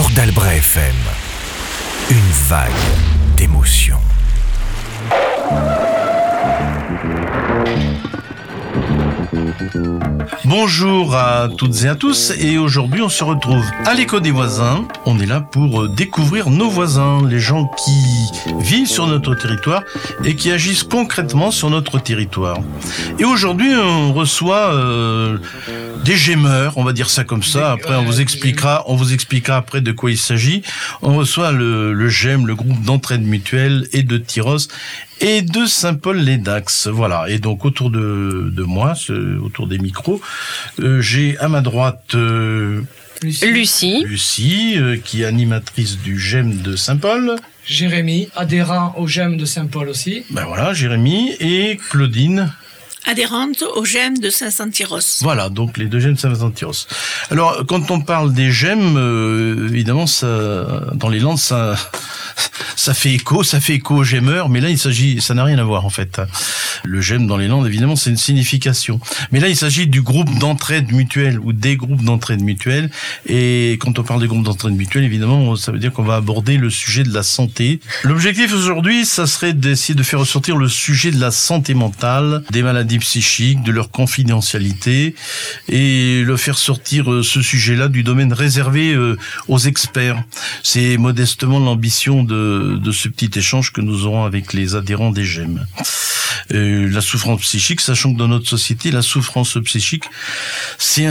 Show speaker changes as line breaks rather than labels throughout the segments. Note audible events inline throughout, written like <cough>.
Port d'Albret FM. Une vague d'émotions.
Bonjour à toutes et à tous et aujourd'hui on se retrouve à l'écho des voisins. On est là pour découvrir nos voisins, les gens qui vivent sur notre territoire et qui agissent concrètement sur notre territoire. Et aujourd'hui on reçoit euh, des gémeurs, on va dire ça comme ça. Après on vous expliquera, on vous expliquera après de quoi il s'agit. On reçoit le, le GEM, le groupe d'entraide mutuelle et de Tyros et de Saint-Paul-les-Dax. Voilà. Et donc autour de, de moi, ce, autour des micros, euh, j'ai à ma droite euh,
Lucie.
Lucie, euh, qui est animatrice du GEM de Saint-Paul.
Jérémy, adhérent au GEM de Saint-Paul aussi.
Ben voilà, Jérémy et Claudine.
Adhérente au GEM de Saint-Santiros.
Voilà, donc les deux GEM de Saint-Santiros. Alors, quand on parle des GEM, euh, évidemment, ça, dans les Landes, ça, ça fait écho, ça fait écho aux gemeurs, mais là il s'agit, ça n'a rien à voir en fait. Le gemme dans les Landes, évidemment, c'est une signification. Mais là, il s'agit du groupe d'entraide mutuelle ou des groupes d'entraide mutuelle. Et quand on parle des groupes d'entraide mutuelle, évidemment, ça veut dire qu'on va aborder le sujet de la santé. L'objectif aujourd'hui, ça serait d'essayer de faire ressortir le sujet de la santé mentale, des maladies psychiques, de leur confidentialité, et le faire sortir euh, ce sujet-là du domaine réservé euh, aux experts. C'est modestement l'ambition de, ce petit échange que nous aurons avec les adhérents des GEM. Euh, la souffrance psychique, sachant que dans notre société, la souffrance psychique, c'est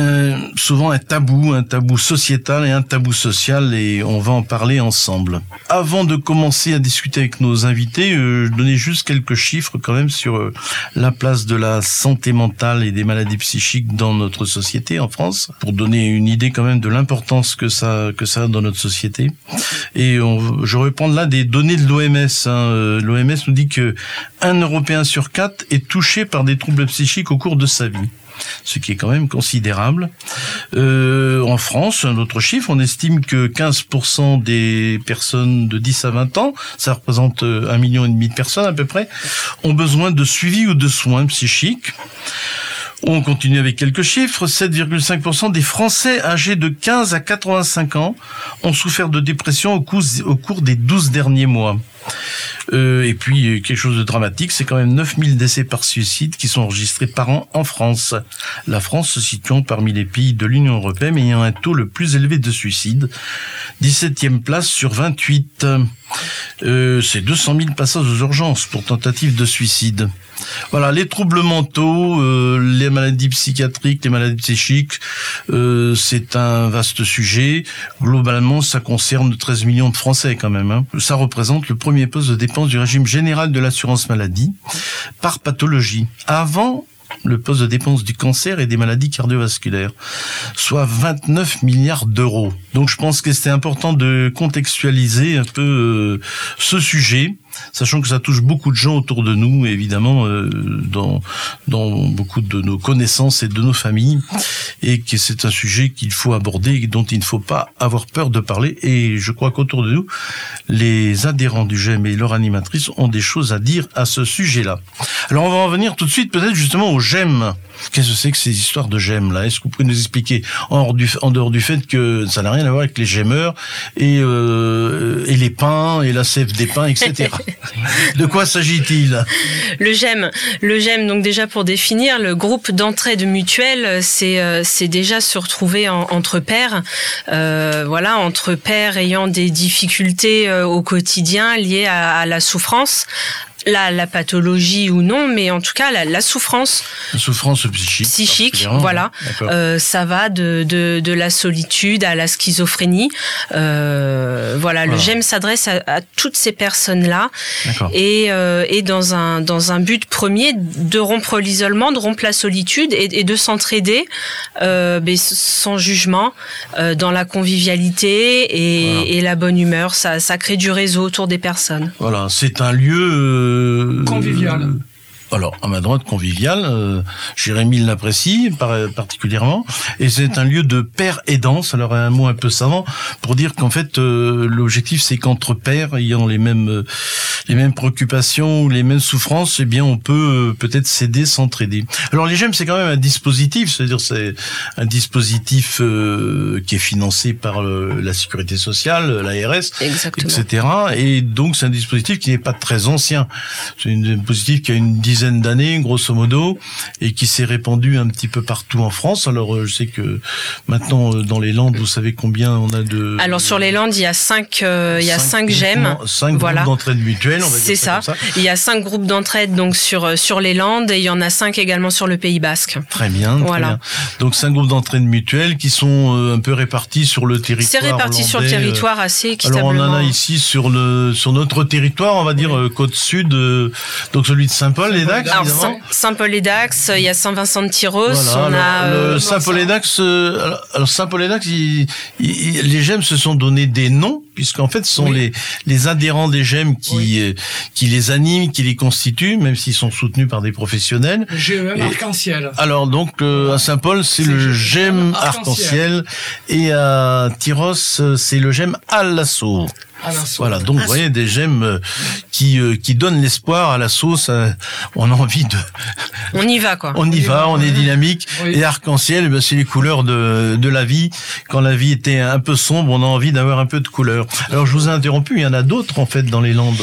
souvent un tabou, un tabou sociétal et un tabou social, et on va en parler ensemble. Avant de commencer à discuter avec nos invités, euh, je donnais juste quelques chiffres quand même sur la place de la santé mentale et des maladies psychiques dans notre société en France, pour donner une idée quand même de l'importance que ça que ça a dans notre société. Et on, je reprends là des données de l'OMS. Hein. L'OMS nous dit que un Européen sur quatre est touché par des troubles psychiques au cours de sa vie ce qui est quand même considérable. Euh, en France, un autre chiffre, on estime que 15% des personnes de 10 à 20 ans, ça représente un million et demi de personnes à peu près, ont besoin de suivi ou de soins psychiques. On continue avec quelques chiffres. 7,5% des Français âgés de 15 à 85 ans ont souffert de dépression au cours, des 12 derniers mois. Euh, et puis quelque chose de dramatique, c'est quand même 9000 décès par suicide qui sont enregistrés par an en France. La France se situant parmi les pays de l'Union européenne ayant un taux le plus élevé de suicide, 17e place sur 28. Euh, c'est 200 000 passages aux urgences pour tentative de suicide. Voilà, les troubles mentaux, euh, les maladies psychiatriques, les maladies psychiques, euh, c'est un vaste sujet. Globalement, ça concerne 13 millions de Français quand même. Hein. Ça représente le premier poste de dépense du régime général de l'assurance maladie par pathologie. Avant, le poste de dépense du cancer et des maladies cardiovasculaires, soit 29 milliards d'euros. Donc je pense que c'était important de contextualiser un peu euh, ce sujet sachant que ça touche beaucoup de gens autour de nous, évidemment, euh, dans, dans beaucoup de nos connaissances et de nos familles, et que c'est un sujet qu'il faut aborder et dont il ne faut pas avoir peur de parler. Et je crois qu'autour de nous, les adhérents du GEM et leur animatrice ont des choses à dire à ce sujet-là. Alors on va en venir tout de suite peut-être justement au GEM. Qu'est-ce que c'est que ces histoires de GEM là? Est-ce que vous pouvez nous expliquer en, du, en dehors du fait que ça n'a rien à voir avec les gemeurs et, euh, et les pains et la sève des pains, etc. <laughs> De quoi s'agit-il?
Le GEM, le GEM. Donc déjà pour définir, le groupe d'entraide mutuelle, c'est euh, déjà se retrouver en, entre pairs, euh, voilà, entre pairs ayant des difficultés euh, au quotidien liées à la souffrance, la, la, pathologie ou non, mais en tout cas la, la souffrance.
La souffrance psychique.
Psychique, voilà. Euh, ça va de, de, de, la solitude à la schizophrénie. Euh, voilà, voilà, le GEM s'adresse à, à, toutes ces personnes-là et, euh, et dans un dans un but premier de rompre l'isolement, de rompre la solitude et, et de s'entraider, mais sans jugement, dans la convivialité et, voilà. et, la bonne humeur. Ça, ça crée du réseau autour des personnes.
Voilà, c'est un lieu
convivial.
Alors, à ma droite, convivial, euh, Jérémy l'apprécie particulièrement, et c'est un lieu de père aidance. Alors, un mot un peu savant pour dire qu'en fait, euh, l'objectif, c'est qu'entre pères ayant les mêmes euh, les mêmes préoccupations ou les mêmes souffrances, eh bien, on peut peut-être s'aider, s'entraider. Alors, les GEM, c'est quand même un dispositif, c'est-à-dire c'est un dispositif qui est financé par la sécurité sociale, l'ARS, etc. Et donc, c'est un dispositif qui n'est pas très ancien. C'est un dispositif qui a une dizaine d'années, grosso modo, et qui s'est répandu un petit peu partout en France. Alors, euh, je sais que maintenant, euh, dans les Landes, vous savez combien on a de...
Alors, sur les Landes, il y a cinq, euh, il y a cinq, gemmes.
Cinq voilà. groupes d'entraide mutuelle, on va
C'est ça. ça. Il y a cinq groupes d'entraide donc sur, sur les Landes, et il y en a cinq également sur le Pays Basque.
Très bien. Voilà. Bien. Donc, cinq groupes d'entraide mutuelle qui sont un peu répartis sur le territoire.
C'est réparti sur le territoire assez équitablement.
Alors, on en a ici sur, le, sur notre territoire, on va dire côte sud, donc celui de Saint-Paul, les
Saint-Paul-et-Dax, il y a Saint-Vincent-de-Tyros. on a
euh, Saint-Paul-et-Dax. Euh, alors Saint-Paul-et-Dax, les gemmes se sont donné des noms puisqu'en fait ce sont les les adhérents des gemmes qui euh, qui les animent, qui les constituent, même s'ils sont soutenus par des professionnels.
GEM arc-en-ciel.
Alors donc à Saint-Paul c'est le GEM arc-en-ciel et à Tyros c'est le GEM à l'assaut. Voilà, donc vous voyez des gemmes euh, qui euh, qui donnent l'espoir à la sauce. On a envie de.
On y va quoi.
On y va, on est dynamique. Et arc-en-ciel, eh ben, c'est les couleurs de de la vie. Quand la vie était un peu sombre, on a envie d'avoir un peu de couleur. Alors je vous ai interrompu. Il y en a d'autres en fait dans les Landes.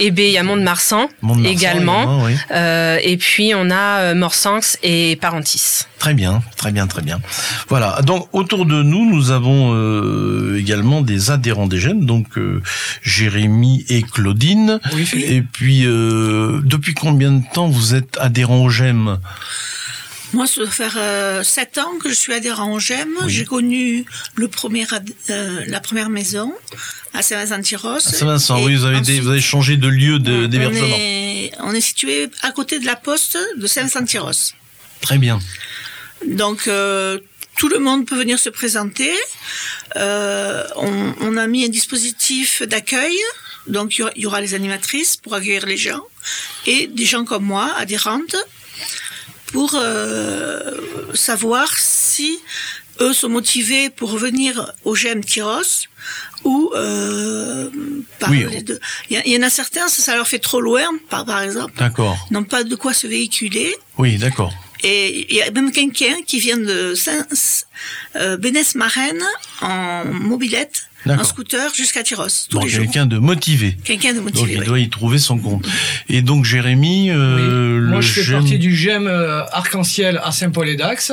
Eh bien, il y a Mont-de-Marsan également. euh, et puis on a euh, Morsanx et Parentis.
Très bien, très bien, très bien. Voilà. Donc autour de nous, nous avons également des adhérents des gemmes. Donc Jérémy et Claudine. et puis, euh, depuis combien de temps vous êtes adhérent au GEM
moi, ça doit faire euh, sept ans que je suis adhérent au GEM. J'ai connu le premier, euh, la première maison à Saint-Vincent-Tyros.
Saint-Vincent, oui, vous avez, vous avez changé de lieu d'hébergement.
On, on, est situé à côté de la poste de Saint-Vincent-Tyros.
Très bien.
Donc, tout le monde peut venir se présenter. Euh, on, on, a mis un dispositif d'accueil. Donc, il y, aura les animatrices pour accueillir les gens et des gens comme moi, adhérentes, pour euh, savoir si eux sont motivés pour revenir au GEM Tyros ou euh, par oui. Il y, en a certains, ça, ça, leur fait trop loin, par, par exemple.
D'accord.
N'ont pas de quoi se véhiculer.
Oui, d'accord.
Et il y a même quelqu'un qui vient de Saint, euh, Bénès-Marraine en mobilette un scooter jusqu'à Tyros.
Tous quelqu'un de motivé.
Quelqu'un de motivé.
Donc il doit y trouver son compte. Et donc Jérémy, euh,
moi je fais partie du GEM euh, Arc-en-Ciel à Saint-Paul-et-Dax.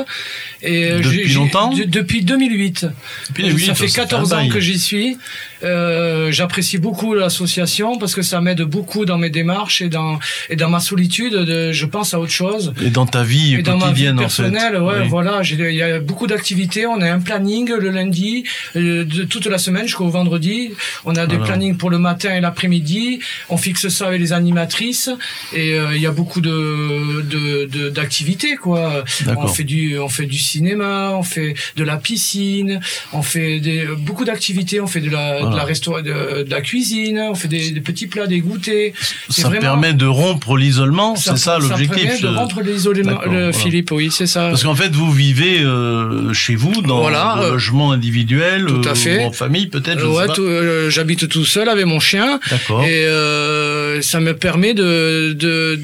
Et euh, depuis longtemps
Depuis 2008. Depuis 2008. Ça fait 14 ans que j'y suis. Euh, J'apprécie beaucoup l'association parce que ça m'aide beaucoup dans mes démarches et dans et dans ma solitude. De, je pense à autre chose.
Et dans ta vie
et
dans ma vie
personnelle, ouais, voilà. Il y a beaucoup d'activités. On a un planning le lundi, de toute la semaine jusqu'au vendredi. On a des plannings pour le matin et l'après-midi. On fixe ça avec les animatrices et euh, il y a beaucoup de d'activités quoi. On fait du on fait du cinéma, on fait de la piscine, on fait des, beaucoup d'activités. On fait de la de la restauration, de, la cuisine, on fait des, petits plats, des goûters.
Ça permet de rompre l'isolement, c'est ça l'objectif. Ça
permet de rompre l'isolement, Philippe, oui, c'est ça.
Parce qu'en fait, vous vivez euh, chez vous dans voilà, un logement individuel, tout à fait. en famille peut-être.
Ouais, euh, j'habite tout seul avec mon chien. D'accord. Et euh, ça me permet de, de,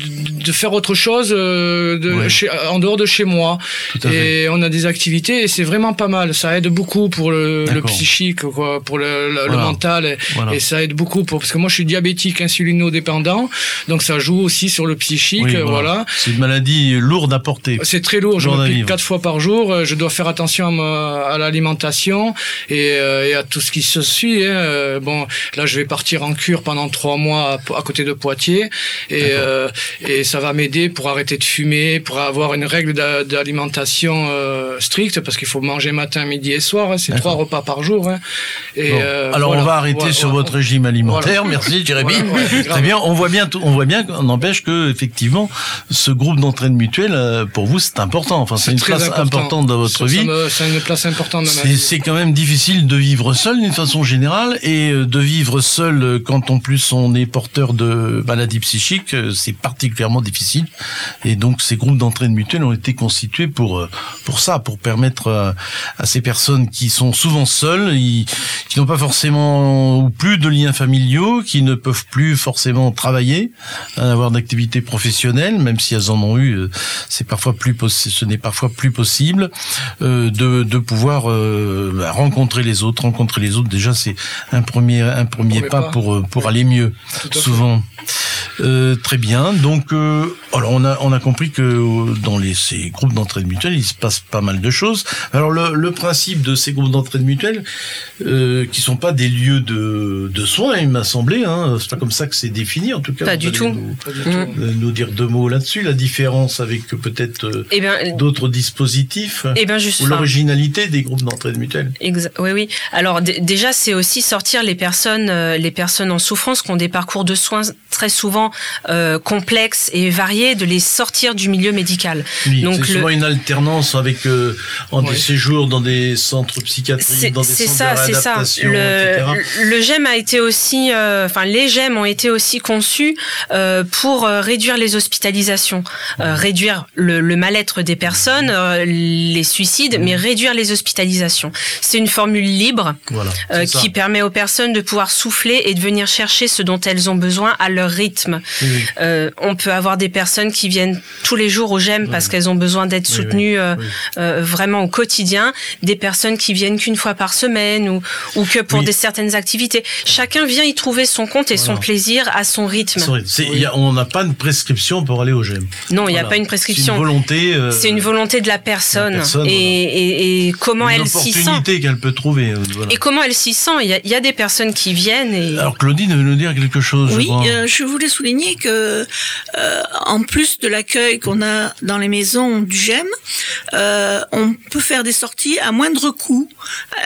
de faire autre chose euh, de chez, en dehors de chez moi. Tout à et fait. on a des activités et c'est vraiment pas mal. Ça aide beaucoup pour le, le psychique, quoi, pour le, le, mental et, et, ça aide beaucoup pour parce que moi je suis diabétique insulino-dépendant, donc ça joue aussi sur le psychique. voilà.
C'est une maladie lourde à porter.
C'est très lourd. Je me pique quatre fois par jour. Je dois faire attention à, à l'alimentation et, et, à tout ce qui se suit. Hein. Euh, bon, là, je vais partir en cure pendant trois mois à, côté de Poitiers et, euh, et ça va m'aider pour arrêter de fumer, pour avoir une règle d'alimentation euh, stricte parce qu'il faut manger matin, midi et soir. Hein. C'est trois repas par jour. Hein.
Et, Alors, on va arrêter sur votre régime alimentaire. Merci, <laughs> Jérémy. Très bien. On voit bien, on voit bien qu'on n'empêche que effectivement, ce groupe d'entraide mutuelle, pour vous, c'est important. Enfin, c'est une place importante dans votre vie.
une place importante vie.
C'est quand même difficile de vivre seul d'une façon générale et de vivre seul quand en plus on est porteur de maladies psychiques, c'est particulièrement difficile. Et donc ces groupes d'entraide mutuelle ont été constitués pour pour ça, pour permettre à ces personnes qui sont souvent seules, qui n'ont pas forcément ou plus de liens familiaux, qui ne peuvent plus forcément travailler, hein, avoir d'activités professionnelles, même si elles en ont eu, euh, c'est parfois plus ce n'est parfois plus possible euh, de, de pouvoir euh, bah, rencontrer les autres. Rencontrer les autres, déjà, c'est un premier un premier pas, pour pour aller mieux. Souvent. Euh, très bien. Donc, euh, alors on a on a compris que dans les ces groupes d'entraide mutuelle, il se passe pas mal de choses. Alors le, le principe de ces groupes d'entraide mutuelle, euh, qui sont pas des lieux de, de soins, il m'a semblé. Hein, c'est pas comme ça que c'est défini en tout cas.
Pas du tout.
Nous, mmh. nous, dire deux mots là-dessus. La différence avec peut-être euh, eh ben, d'autres dispositifs.
Eh ben juste,
ou l'originalité des groupes d'entraide mutuelle.
Oui oui. Alors déjà c'est aussi sortir les personnes les personnes en souffrance qui ont des parcours de soins très souvent euh, complexes et variés, de les sortir du milieu médical.
Donc c'est souvent une alternance avec euh, en des séjours dans des centres psychiatriques, dans des centres ça, de réadaptation,
le, le GEM a été aussi, euh, enfin les GEM ont été aussi conçus euh, pour euh, réduire les hospitalisations, réduire le, le mal-être des personnes, les suicides, mais réduire les hospitalisations. C'est une formule libre voilà, qui permet aux personnes de pouvoir souffler et de venir chercher ce dont elles ont besoin à leur rythme. Euh, on peut avoir des personnes qui viennent tous les jours au GEM parce qu'elles ont besoin d'être soutenues euh, euh, vraiment au quotidien, des personnes qui viennent qu'une fois par semaine ou, ou que pour des certaines activités. Chacun vient y trouver son compte et son plaisir à son rythme.
on n'a pas de prescription pour aller au GEM.
Non, il n'y a pas une prescription.
C'est une volonté.
C'est une volonté de la personne, et, et, comment elle s'y sent.
opportunité qu'elle peut trouver.
Et comment elle s'y sent. Il y, a, des personnes qui viennent. Et...
Alors Claudine veut nous dire quelque chose.
Oui, je voulais souligner que, euh, en plus de l'accueil qu'on a dans les maisons du GEM, euh, on peut faire des sorties à moindre coût.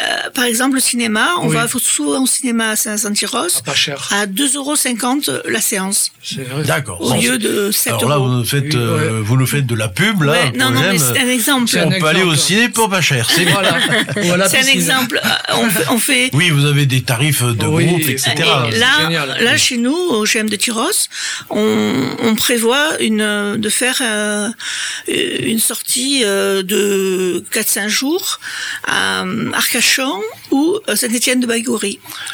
Euh, par exemple, le cinéma, on va souvent au cinéma à Saint-Santiros
à,
à 2,50 euros la séance.
D'accord.
Au lieu de 7
Alors là, vous nous faites, vous nous faites de la pub là.
non, non, mais c'est un exemple.
On peut aller au ciné pour pas cher. C'est
voilà. c'est un exemple. On fait,
Oui, vous avez des tarifs de groupe, etc.
là, là, chez nous, au GEM de Tyros, on, prévoit une, de faire euh, une sortie euh, de 4-5 jours à Arcachon ou Saint-Étienne de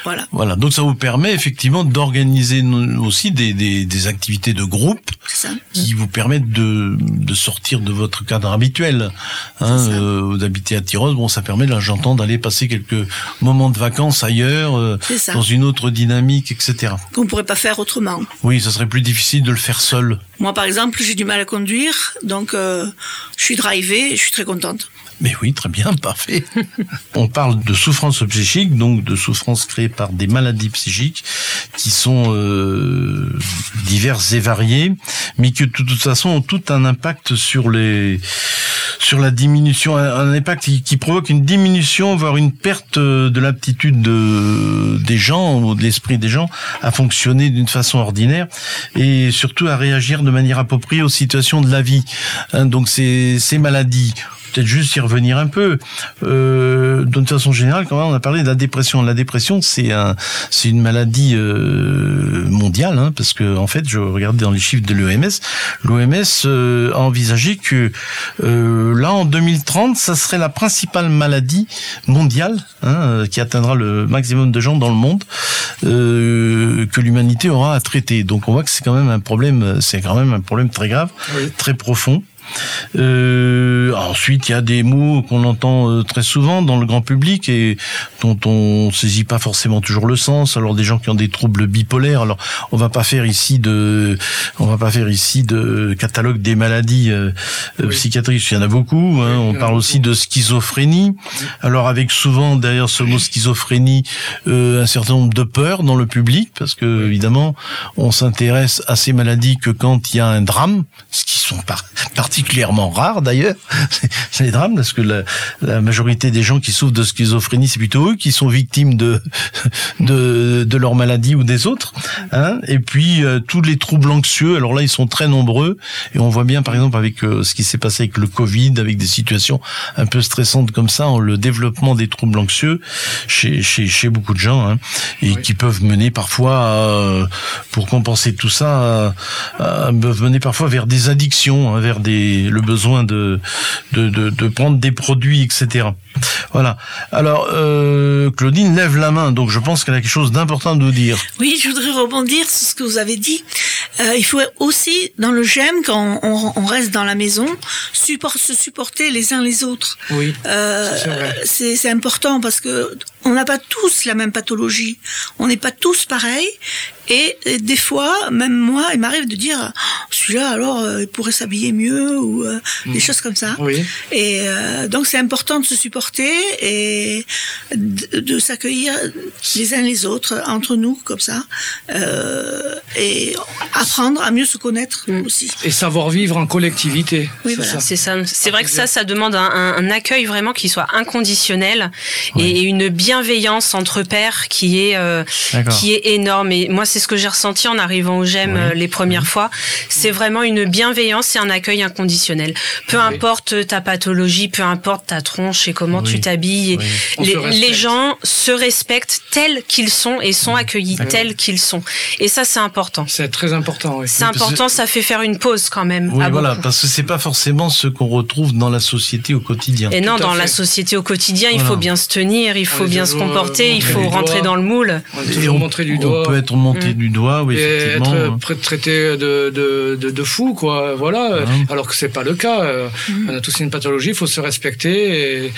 Voilà.
Voilà. Donc ça vous permet effectivement d'organiser aussi des, des, activités de groupe qui vous permettent de, de sortir de votre cadre habituel. Hein, euh, vous habitez à Tyros, bon, ça permet, là, j'entends, d'aller passer quelques moments de vacances ailleurs, dans une autre dynamique, etc.
Qu'on pourrait pas faire autrement.
Oui, ça serait plus difficile de le faire seul.
Moi, par exemple, j'ai du mal à conduire, donc euh, je suis drivée et je suis très contente.
Mais oui, très bien, <laughs> parfait. On parle de souffrance psychique, donc de souffrance créée par des maladies psychiques qui sont euh, diverses et variées, mais qui de toute façon ont tout un impact sur les sur la diminution, un, impact qui, provoque une diminution, voire une perte de l'aptitude de, des gens ou de l'esprit des gens à fonctionner d'une façon ordinaire et surtout à réagir de manière appropriée aux situations de la vie. Hein, donc ces, ces maladies peut-être juste y revenir un peu. Euh, D'une façon générale, quand même, on a parlé de la dépression. La dépression, c'est un, c'est une maladie euh, mondiale, hein, parce que en fait, je regardais dans les chiffres de l'OMS, l'OMS euh, a envisagé que euh, là, en 2030, ça serait la principale maladie mondiale hein, euh, qui atteindra le maximum de gens dans le monde que l'humanité aura à traiter. Donc, on voit que c'est quand même un problème, c'est quand même un problème très grave, très profond. Euh, ensuite, il y a des mots qu'on entend euh, très souvent dans le grand public et dont on saisit pas forcément toujours le sens. Alors des gens qui ont des troubles bipolaires. Alors on va pas faire ici de, on va pas faire ici de catalogue des maladies euh, psychiatriques. Il y en a beaucoup. Hein. On parle aussi de schizophrénie. Alors avec souvent derrière ce mot schizophrénie euh, un certain nombre de peurs dans le public parce que évidemment on s'intéresse à ces maladies que quand il y a un drame, ce qui sont par, partie particulièrement rares d'ailleurs. <laughs> C'est les drames parce que la, la, majorité des gens qui souffrent de schizophrénie, c'est plutôt eux qui sont victimes de <laughs> de, de leur maladie ou des autres. Hein et puis euh, tous les troubles anxieux, alors là ils sont très nombreux et on voit bien par exemple avec euh, ce qui s'est passé avec le Covid, avec des situations un peu stressantes comme ça, le développement des troubles anxieux chez chez, chez beaucoup de gens hein, et qui peuvent mener parfois pour compenser tout ça, peuvent mener parfois vers des addictions, hein, vers des le besoin de de, de, de prendre des produits, etc. Voilà. Alors, euh, Claudine lève la main, donc je pense qu'elle a quelque chose d'important à nous dire.
Oui, je voudrais rebondir sur ce que vous avez dit. Euh, il faut aussi, dans le GEM, quand on, on reste dans la maison, support, se supporter les uns les autres.
Oui.
Euh, c'est important parce que on n'a pas tous la même pathologie. On n'est pas tous pareils. Et, des fois, même moi, il m'arrive de dire, oh, celui-là, alors, euh, il pourrait s'habiller mieux ou euh, des mm. choses comme ça.
Oui.
Et euh, donc, c'est important de se supporter et de, s'accueillir les uns les autres, entre nous, comme ça, et apprendre à mieux se connaître mm. aussi.
Et savoir vivre en collectivité.
Oui, voilà. C'est ça. C'est vrai que ça, ça demande un, un, accueil vraiment qui soit inconditionnel et une bienveillance entre pairs qui est qui est énorme. Et moi, c'est ce que j'ai ressenti en arrivant au GEM euh, les premières fois. C'est vraiment une bienveillance et un accueil inconditionnel. Peu importe ta pathologie, peu importe ta tronche et comment tu t'habilles, les, gens se respectent tels qu'ils sont et sont accueillis tels qu'ils sont. Et ça, c'est important.
C'est très important.
C'est important, ça fait faire une pause quand même.
Oui, voilà, parce que c'est pas forcément ce qu'on retrouve dans la société au quotidien.
Et non, dans la société au quotidien, il faut bien se tenir, il faut bien se comporter, il faut rentrer dans le moule.
On.
On peut être monté du doigt, oui, effectivement.
Et être traité de, de, de, fou, quoi. Voilà. Alors que c'est pas le cas. Mm. On a tous une pathologie, il faut se respecter et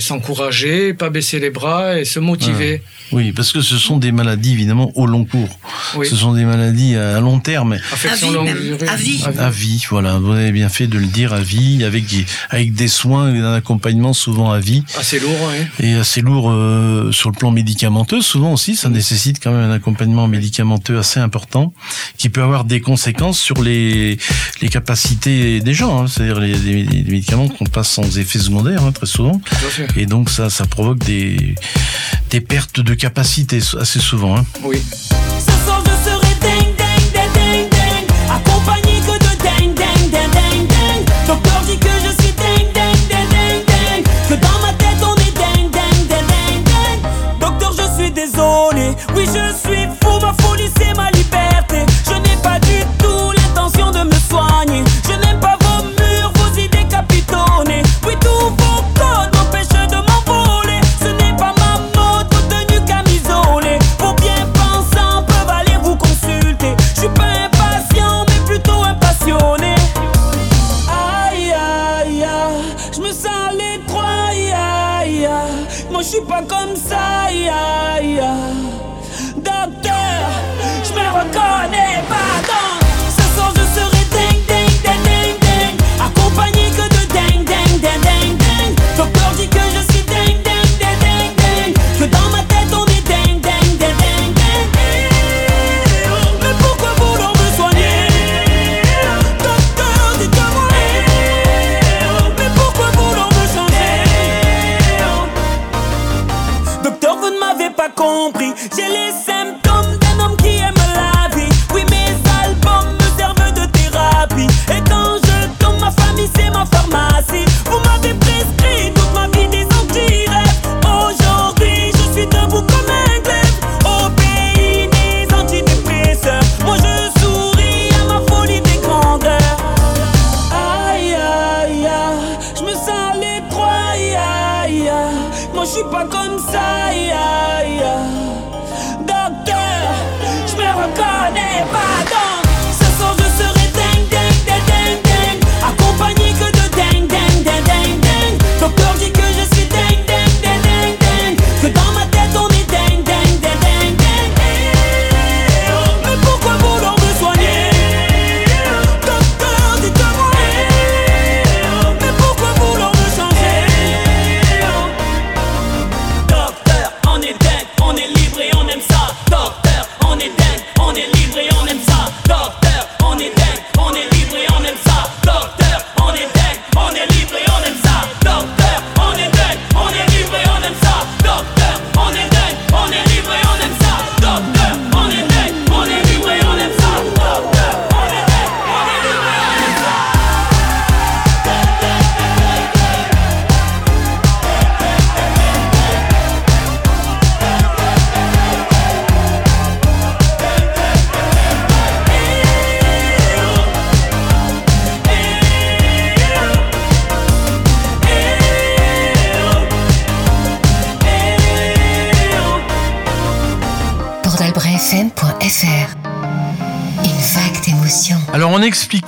s'encourager, pas baisser les bras et se motiver.
Oui, parce que ce sont des maladies évidemment au long cours. Ce sont des maladies à long terme.
Affection longue À vie.
À vie, voilà. Vous avez bien fait de le dire à vie, avec avec des soins et un accompagnement souvent à vie.
Assez lourd, oui.
Et assez lourd euh, sur le plan médicamenteux. Souvent aussi, ça nécessite quand même un accompagnement médicamenteux assez important, qui peut avoir des conséquences sur les les capacités des gens. Hein. C'est-à-dire les, les, médicaments qu'on passe sans effet secondaire hein, très souvent. Et donc ça, ça provoque des des pertes de capacité assez souvent. Hein.
Oui.
Soir je serai ding ding ding ding moi je suis pas comme ça, ya, ya. Docteur, je me reconnais pas.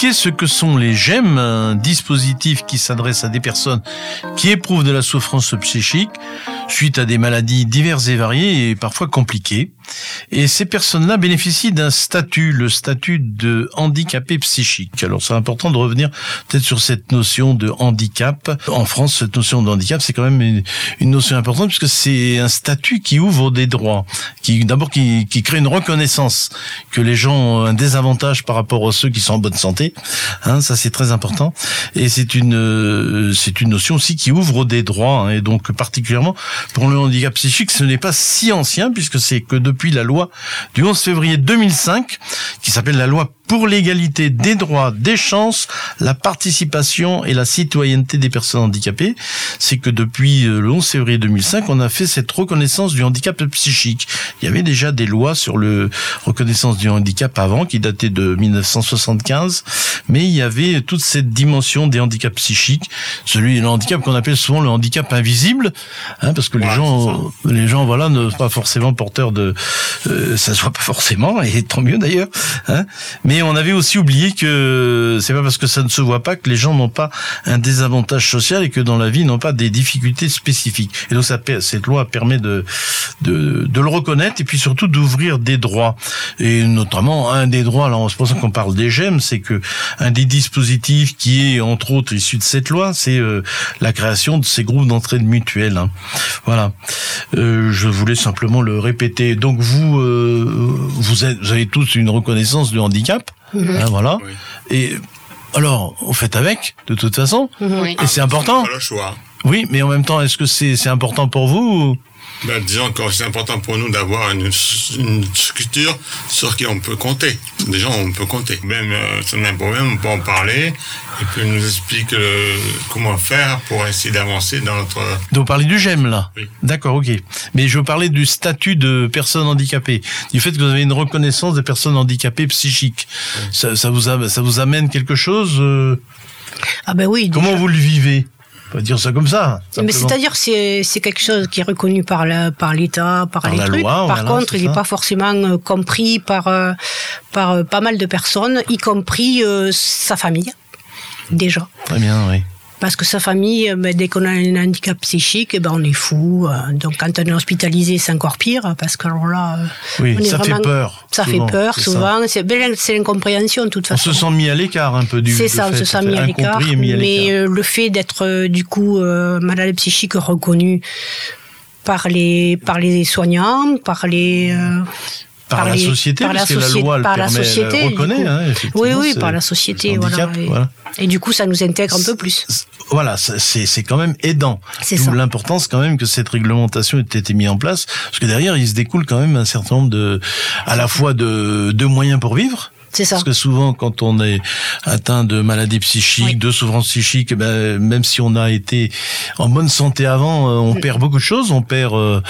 Expliqué ce que sont les GEM, un dispositif qui s'adresse à des personnes qui éprouvent de la souffrance psychique suite à des maladies diverses et variées et parfois compliquées. Et ces personnes-là bénéficient d'un statut, le statut de handicapé psychique. Alors c'est important de revenir peut-être sur cette notion de handicap. En France, cette notion de handicap, c'est quand même une, notion importante puisque c'est un statut qui ouvre des droits, qui d'abord qui, qui crée une reconnaissance que les gens ont un désavantage par rapport à ceux qui sont en bonne santé. Hein, ça c'est très important. Et c'est une euh, c'est une notion aussi qui ouvre des droits. Hein, et donc particulièrement pour le handicap psychique, ce n'est pas si ancien puisque c'est que depuis la loi du 11 février 2005 qui s'appelle la loi pour l'égalité des droits, des chances, la participation et la citoyenneté des personnes handicapées. C'est que depuis euh, le 11 février 2005, on a fait cette reconnaissance du handicap psychique. Il y avait déjà des lois sur le reconnaissance du handicap avant, qui dataient de 1975, mais il y avait toute cette dimension des handicaps psychiques, celui le handicap qu'on appelle souvent le handicap invisible, hein, parce que les gens, les gens, voilà, ne sont pas forcément porteurs de, euh, ça se voit pas forcément, et tant mieux d'ailleurs, hein, mais on avait aussi oublié que c'est pas parce que ça ne se voit pas que les gens n'ont pas un désavantage social et que dans la vie n'ont pas des difficultés spécifiques. Et donc ça, cette loi permet de, de, de le reconnaître et puis surtout d'ouvrir des droits. Et notamment un des droits, alors c'est pour ça qu'on parle des GEM, c'est que un des dispositifs qui est entre autres issu de cette loi, c'est euh, la création de ces groupes d'entraide mutuelle. Hein. Voilà. Euh, je voulais simplement le répéter. Donc vous, euh, vous, êtes, vous avez tous une reconnaissance du handicap. Mhm. Hein, voilà. Et alors, on fait avec, de toute façon. Mhm. Et c'est important.
Pas le choix.
Oui, mais en même temps, est-ce que c'est important pour vous
ben, disons que c'est important pour nous d'avoir une, une, structure sur qui on peut compter. Des gens, on peut compter. Même euh, si on a un problème, on peut en parler et puis nous explique euh, comment faire pour essayer d'avancer dans notre...
Donc vous parlez du GEM là Oui. D'accord, ok. Mais je veux parler du statut de personne handicapée, du fait que vous avez une reconnaissance des personnes handicapées psychiques. Ça, ça, vous ça vous amène quelque chose euh
Ah ben oui.
Comment vous le vivez? On va dire ça comme ça.
Mais c'est-à-dire c'est c'est quelque chose qui est reconnu par la par l'État, par, les trucs. par contre, il n'est pas forcément euh, compris par euh, par euh, pas mal de personnes, y compris sa famille déjà.
Très bien, oui
parce que sa famille, ben, dès qu'on a un handicap psychique, eh ben, on est fou. Euh. Donc quand on est hospitalisé, c'est encore pire, parce que alors là,
euh, ça fait peur.
Ça fait peur souvent. Ben, c'est l'incompréhension, de toute façon.
On se sent mis à l'écart un peu du.
C'est ça, on se sent mis à l'écart. Mais euh, le fait d'être du coup malade psychique reconnu par les par les soignants, par les
par, la société, par la, la loi par la société, reconnaît. Hein,
oui, oui, par la société, voilà, et, du coup, ça nous intègre un peu plus.
Voilà, c'est quand même aidant. D'où l'importance quand même que cette réglementation ait été mise en place, parce que derrière, il se découle quand même un certain nombre de, à la fois de, de moyens pour vivre,
c'est ça.
Parce que souvent, quand on est atteint de maladies psychiques, de souffrances psychiques, ben, même si on a été en bonne santé avant, euh, on perd beaucoup de choses. On perd euh,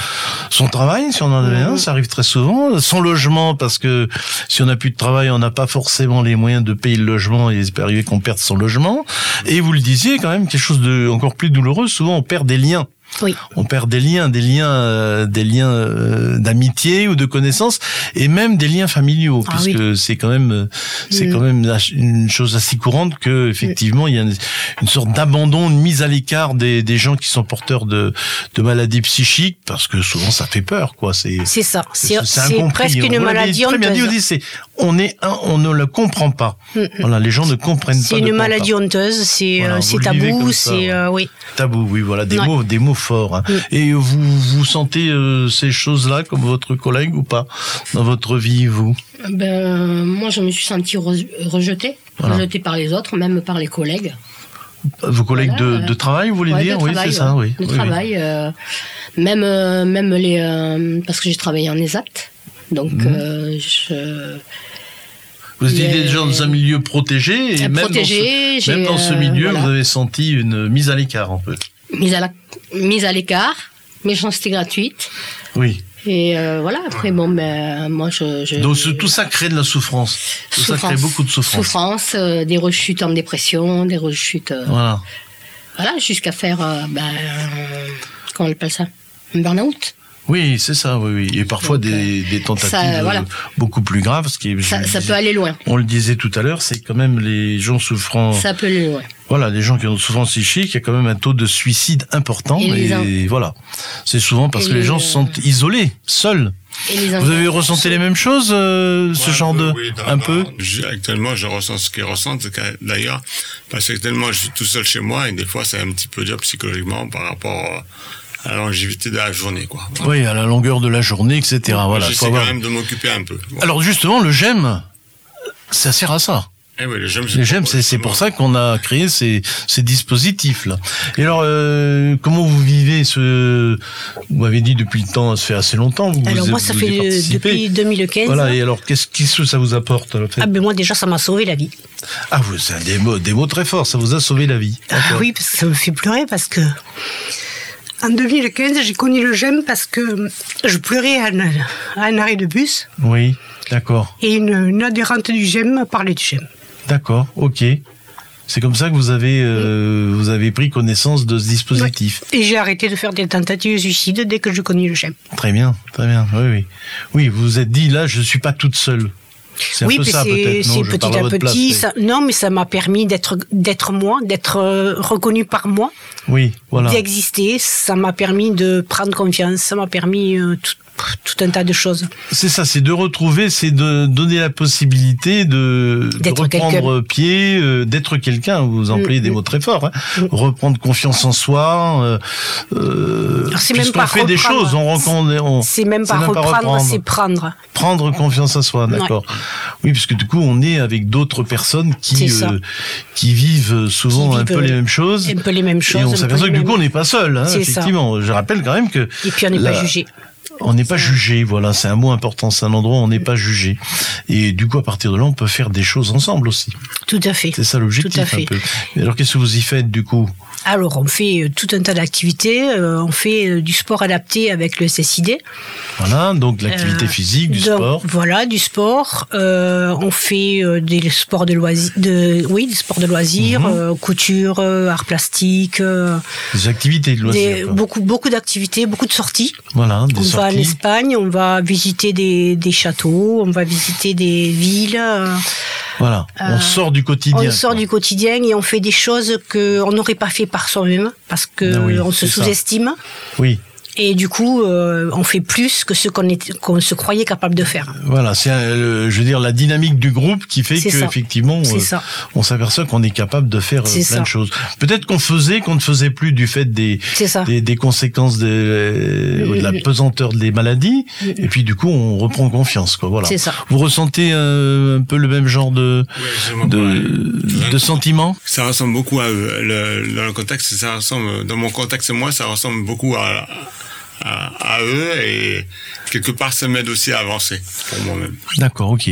son travail, si on en avait un, ça arrive très souvent. Son logement, parce que si on n'a plus de travail, on n'a pas forcément les moyens de payer le logement et il peut arriver qu'on perde son logement. Et vous le disiez, quand même, quelque chose de encore plus douloureux, souvent on perd des liens.
Oui.
On perd des liens, des liens, euh, des liens euh, d'amitié ou de connaissance, et même des liens familiaux, ah puisque c'est quand même, euh, c'est mm. quand même une chose assez courante que effectivement il y a une, sorte d'abandon, une mise à l'écart des, des gens qui sont porteurs de, de maladies psychiques, parce que souvent ça fait peur, quoi.
C'est c'est ça. C'est presque une maladie
honteuse. Très bien dit, c'est on est un, on ne le comprend pas. Mm, mm. Voilà, les gens ne comprennent pas.
C'est une maladie honteuse, c'est c'est tabou, c'est oui.
Tabou, oui, voilà, des mots, des mots fort. Hein. Et vous vous sentez euh, ces choses-là comme votre collègue ou pas dans votre vie, vous?
Ben moi, je me suis senti rejetée, rejetée par les autres, même par les collègues.
Vos collègues de, travail, vous voulez dire? Oui, c'est ça, oui.
De travail, euh, même euh, même les parce que j'ai travaillé en ESAT, donc mhm. je
vous étiez déjà dans un milieu protégé et même, dans ce, même dans ce milieu, vous avez senti une mise à l'écart un peu
mise à, la, mise à l'écart, méchanceté gratuite.
Oui.
Et euh, voilà, après, bon, ben, moi, je, je
Donc, tout ça crée de la souffrance. Tout ça crée beaucoup de souffrance.
Souffrance, euh, des rechutes en dépression, des rechutes. Euh,
voilà.
Voilà, jusqu'à faire, ben, comment on appelle ça? Un burn-out.
Oui, c'est ça, oui, oui. Et parfois des, des, tentatives beaucoup plus graves, ce qui est,
ça, ça peut aller loin.
On le disait tout à l'heure, c'est quand même les gens souffrant.
Ça peut aller loin.
Voilà, les gens qui ont souffrance psychique, il y a quand même un taux de suicide important. Et, voilà, c'est souvent parce que les, gens se sentent isolés, seuls. Vous avez ressenti les mêmes choses, euh, ce genre de... un peu
Actuellement, je ressens ce qu'ils ressentent, d'ailleurs, parce que tellement je suis tout seul chez moi, et des fois, c'est un petit peu dur psychologiquement par rapport à la longévité de la journée, quoi.
Oui, à la longueur de la journée, etc. voilà.
J'essaie quand même de m'occuper un peu.
Alors justement, le j'aime, ça sert à ça.
Eh oui,
les gemmes, c'est pour ça qu'on a créé ces, ces dispositifs-là. Et alors, euh, comment vous vivez ce Vous m'avez dit depuis le temps, ça fait assez longtemps. Vous,
alors moi, ça fait depuis 2015.
Voilà. Et alors, qu'est-ce que ça vous apporte en fait?
Ah ben moi déjà, ça m'a sauvé la vie.
Ah, c'est des mots, des mots très forts. Ça vous a sauvé la vie.
Ah oui, parce que ça me fait pleurer parce que. En 2015, j'ai connu le GEM parce que je pleurais à un, arrêt de bus.
Oui, d'accord.
Et une, une adhérente du GEM parlait du GEM.
D'accord, ok. C'est comme ça que vous avez, euh, vous avez pris connaissance de ce dispositif.
Et j'ai arrêté de faire des tentatives de suicide dès que je connais le GEM.
Très bien, très bien. Oui, oui. Oui, vous vous êtes dit, là, je ne suis pas toute seule.
C'est oui, ça peut-être. C'est petit à, petit. non, mais ça m'a permis d'être d'être moi, d'être euh, reconnu par moi.
Oui, voilà.
D'exister. Ça m'a permis de prendre confiance. Ça m'a permis euh, tout, tout un tas de choses.
C'est ça, c'est de retrouver, c'est de donner la possibilité de, reprendre pied, euh, d'être quelqu'un. Vous employez mm, des mm. mots très forts. Hein. Mm. Reprendre confiance en soi. Euh,
euh c'est même pas fait
des choses, on rencontre.
C'est même pas reprendre, c'est prendre.
Prendre confiance en soi, d'accord. Oui, puisque du coup, on est avec d'autres personnes qui euh, qui vivent souvent un peu les mêmes choses.
Un peu les mêmes choses.
Et on s'aperçoit que du coup, on n'est pas seul. Hein, effectivement, je rappelle quand même que.
Et puis on n'est pas jugé.
On n'est pas jugé, voilà, c'est un mot important, c'est un endroit où on n'est pas jugé. Et du coup, à partir de là, on peut faire des choses ensemble aussi.
Tout à fait.
C'est ça l'objectif un peu. alors, qu'est-ce que vous y faites du coup?
Alors, on fait euh, tout un tas d'activités. Euh, on fait euh, du sport adapté avec le CSID.
Voilà, donc l'activité physique, du sport.
Voilà, du sport. on fait des sports de loisirs, de, oui, des sports de loisirs, mhm. couture, art plastique.
des activités de loisirs.
beaucoup, beaucoup d'activités, beaucoup de sorties.
Voilà, des
on va en Espagne, on va visiter des, des, châteaux, on va visiter des villes.
Voilà, on sort du quotidien.
On sort du quotidien et on fait des choses qu'on n'aurait pas fait par soi-même parce que ah on se sous-estime.
Oui.
Et du coup, euh, on fait plus que ce qu'on se croyait capable de faire.
Voilà, c'est, je veux dire, la dynamique du groupe qui fait qu'effectivement, euh, on s'aperçoit qu'on est capable de faire euh, plein de choses. Peut-être qu'on faisait, qu'on ne faisait plus du fait des, des, conséquences de, de, la pesanteur des maladies. Et puis, du coup, on reprend confiance. Quoi, voilà.
Ça.
Vous ressentez un, peu le même genre de, de, de sentiments
Ça ressemble beaucoup à le, dans le contexte, ça ressemble, dans mon contexte, moi, ça ressemble beaucoup à à, eux et quelque part ça m'aide aussi à avancer pour moi-même.
D'accord, ok.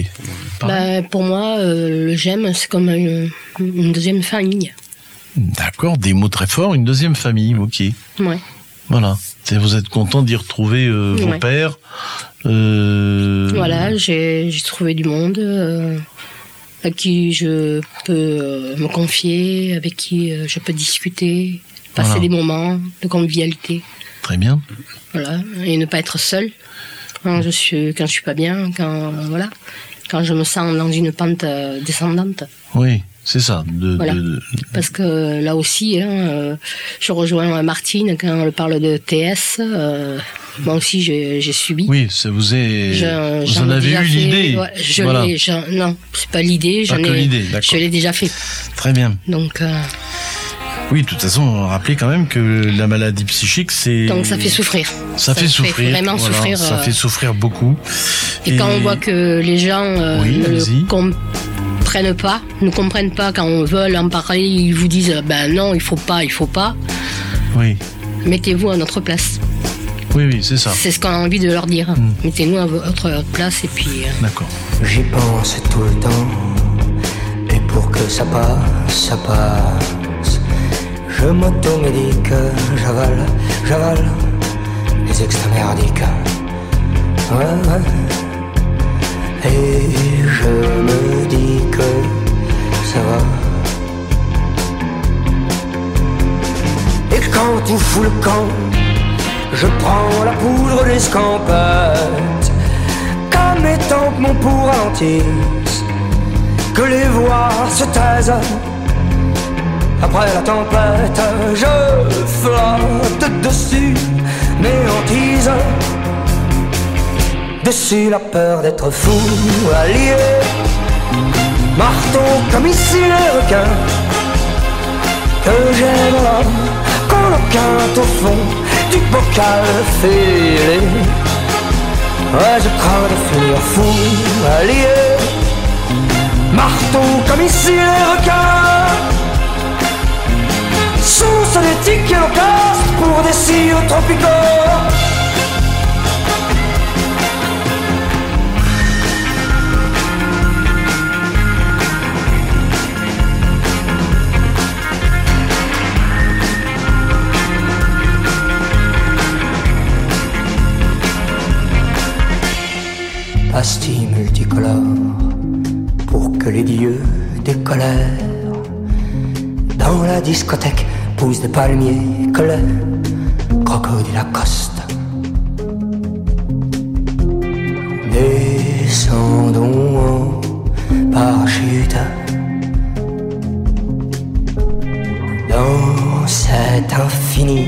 Bah, pour moi, euh, le GEM, c'est comme une, deuxième famille.
D'accord, des mots très forts, une deuxième famille, ok.
Ouais.
Voilà. Vous êtes content d'y retrouver euh, vos pères euh,
Voilà, j'ai trouvé du monde à qui je peux me confier, avec qui je peux discuter, passer des moments de convivialité.
Très bien.
Voilà, et ne pas être seul quand je suis quand je suis pas bien, quand voilà, quand je me sens dans une pente euh, descendante.
Oui, c'est ça.
Parce que là aussi, hein, euh, je rejoins Martine quand elle parle de TS. Euh, moi aussi, j'ai subi.
Oui, ça vous est. vous en avez eu l'idée.
je voilà. non, c'est pas l'idée. J'en ai. Je l'ai déjà fait.
Très bien.
Donc.
Oui, de toute façon, rappelez quand même que la maladie psychique, c'est.
Donc ça fait souffrir.
Ça, fait souffrir.
vraiment souffrir.
Ça euh, fait souffrir beaucoup.
Et, quand on voit que les gens euh, ne comprennent pas, ne comprennent pas quand on veut en parler, ils vous disent ben non, il faut pas, il faut pas.
Oui.
Mettez-vous à notre place.
Oui, oui, c'est ça.
C'est ce qu'on a envie de leur dire. Hmm. Mettez-nous à votre place et puis.
Euh, D'accord.
J'y pense tout le temps. Et pour que ça passe, ça passe. Je m'automédique, j'avale, j'avale les extra merdiques. Ouais, ouais. Et je me dis que ça va. Et quand tu fous le camp, je prends la poudre des scampettes, comme étant mon pour que les voix se taisent. Après la tempête, je flotte dessus mes hantises, dessus la peur d'être fou, allié, marteau comme ici les requins, que j'aime l'homme, qu'on le au fond du bocal fêlé. Ouais, je crains de finir fou, allié. Marteau comme ici les requins. Source d'éthique et casse pour des cires tropicaux. pastilles multicolores pour que les dieux décolèrent. Dans la discothèque poussent des palmiers colères, crocodile Lacoste. Descendons en parachute dans cet infini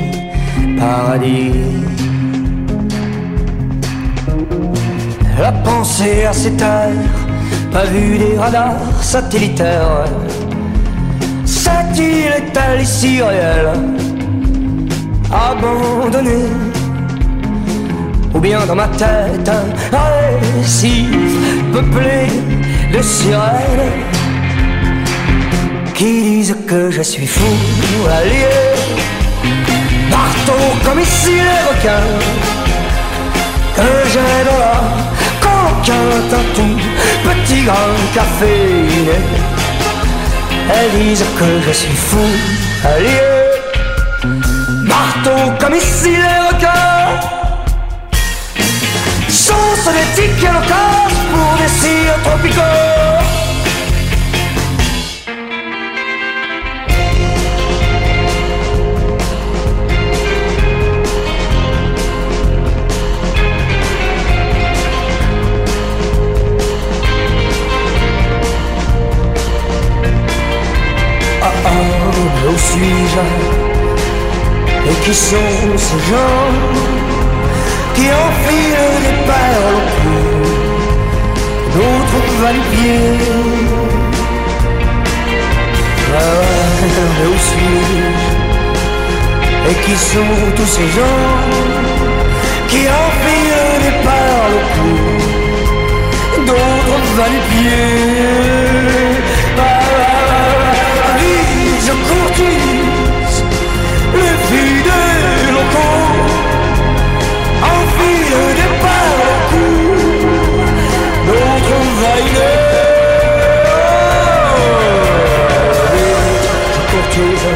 paradis. la pensée à cette heure, pas vu des radars satellitaires. Cette île est-elle ici réelle, abandonnée Ou bien dans ma tête un récif peuplé de sirènes qui disent que je suis fou, allié, marteau comme ici les requins, que j'ai dans qu'un tatou, petit grand café. Elles disent que je suis fou, allié, marteau comme ici les requins. Sauce d'éthique et locale pour des cires tropicaux. Où suis-je Et qui sont ces gens qui enfilent des perles au d'autres va-les-pieds où suis-je Et qui sont tous ces gens qui enfilent des perles au d'autres va-les-pieds je courtise les fidèles locaux, enfile des parcours, notre vailleur. Je courtise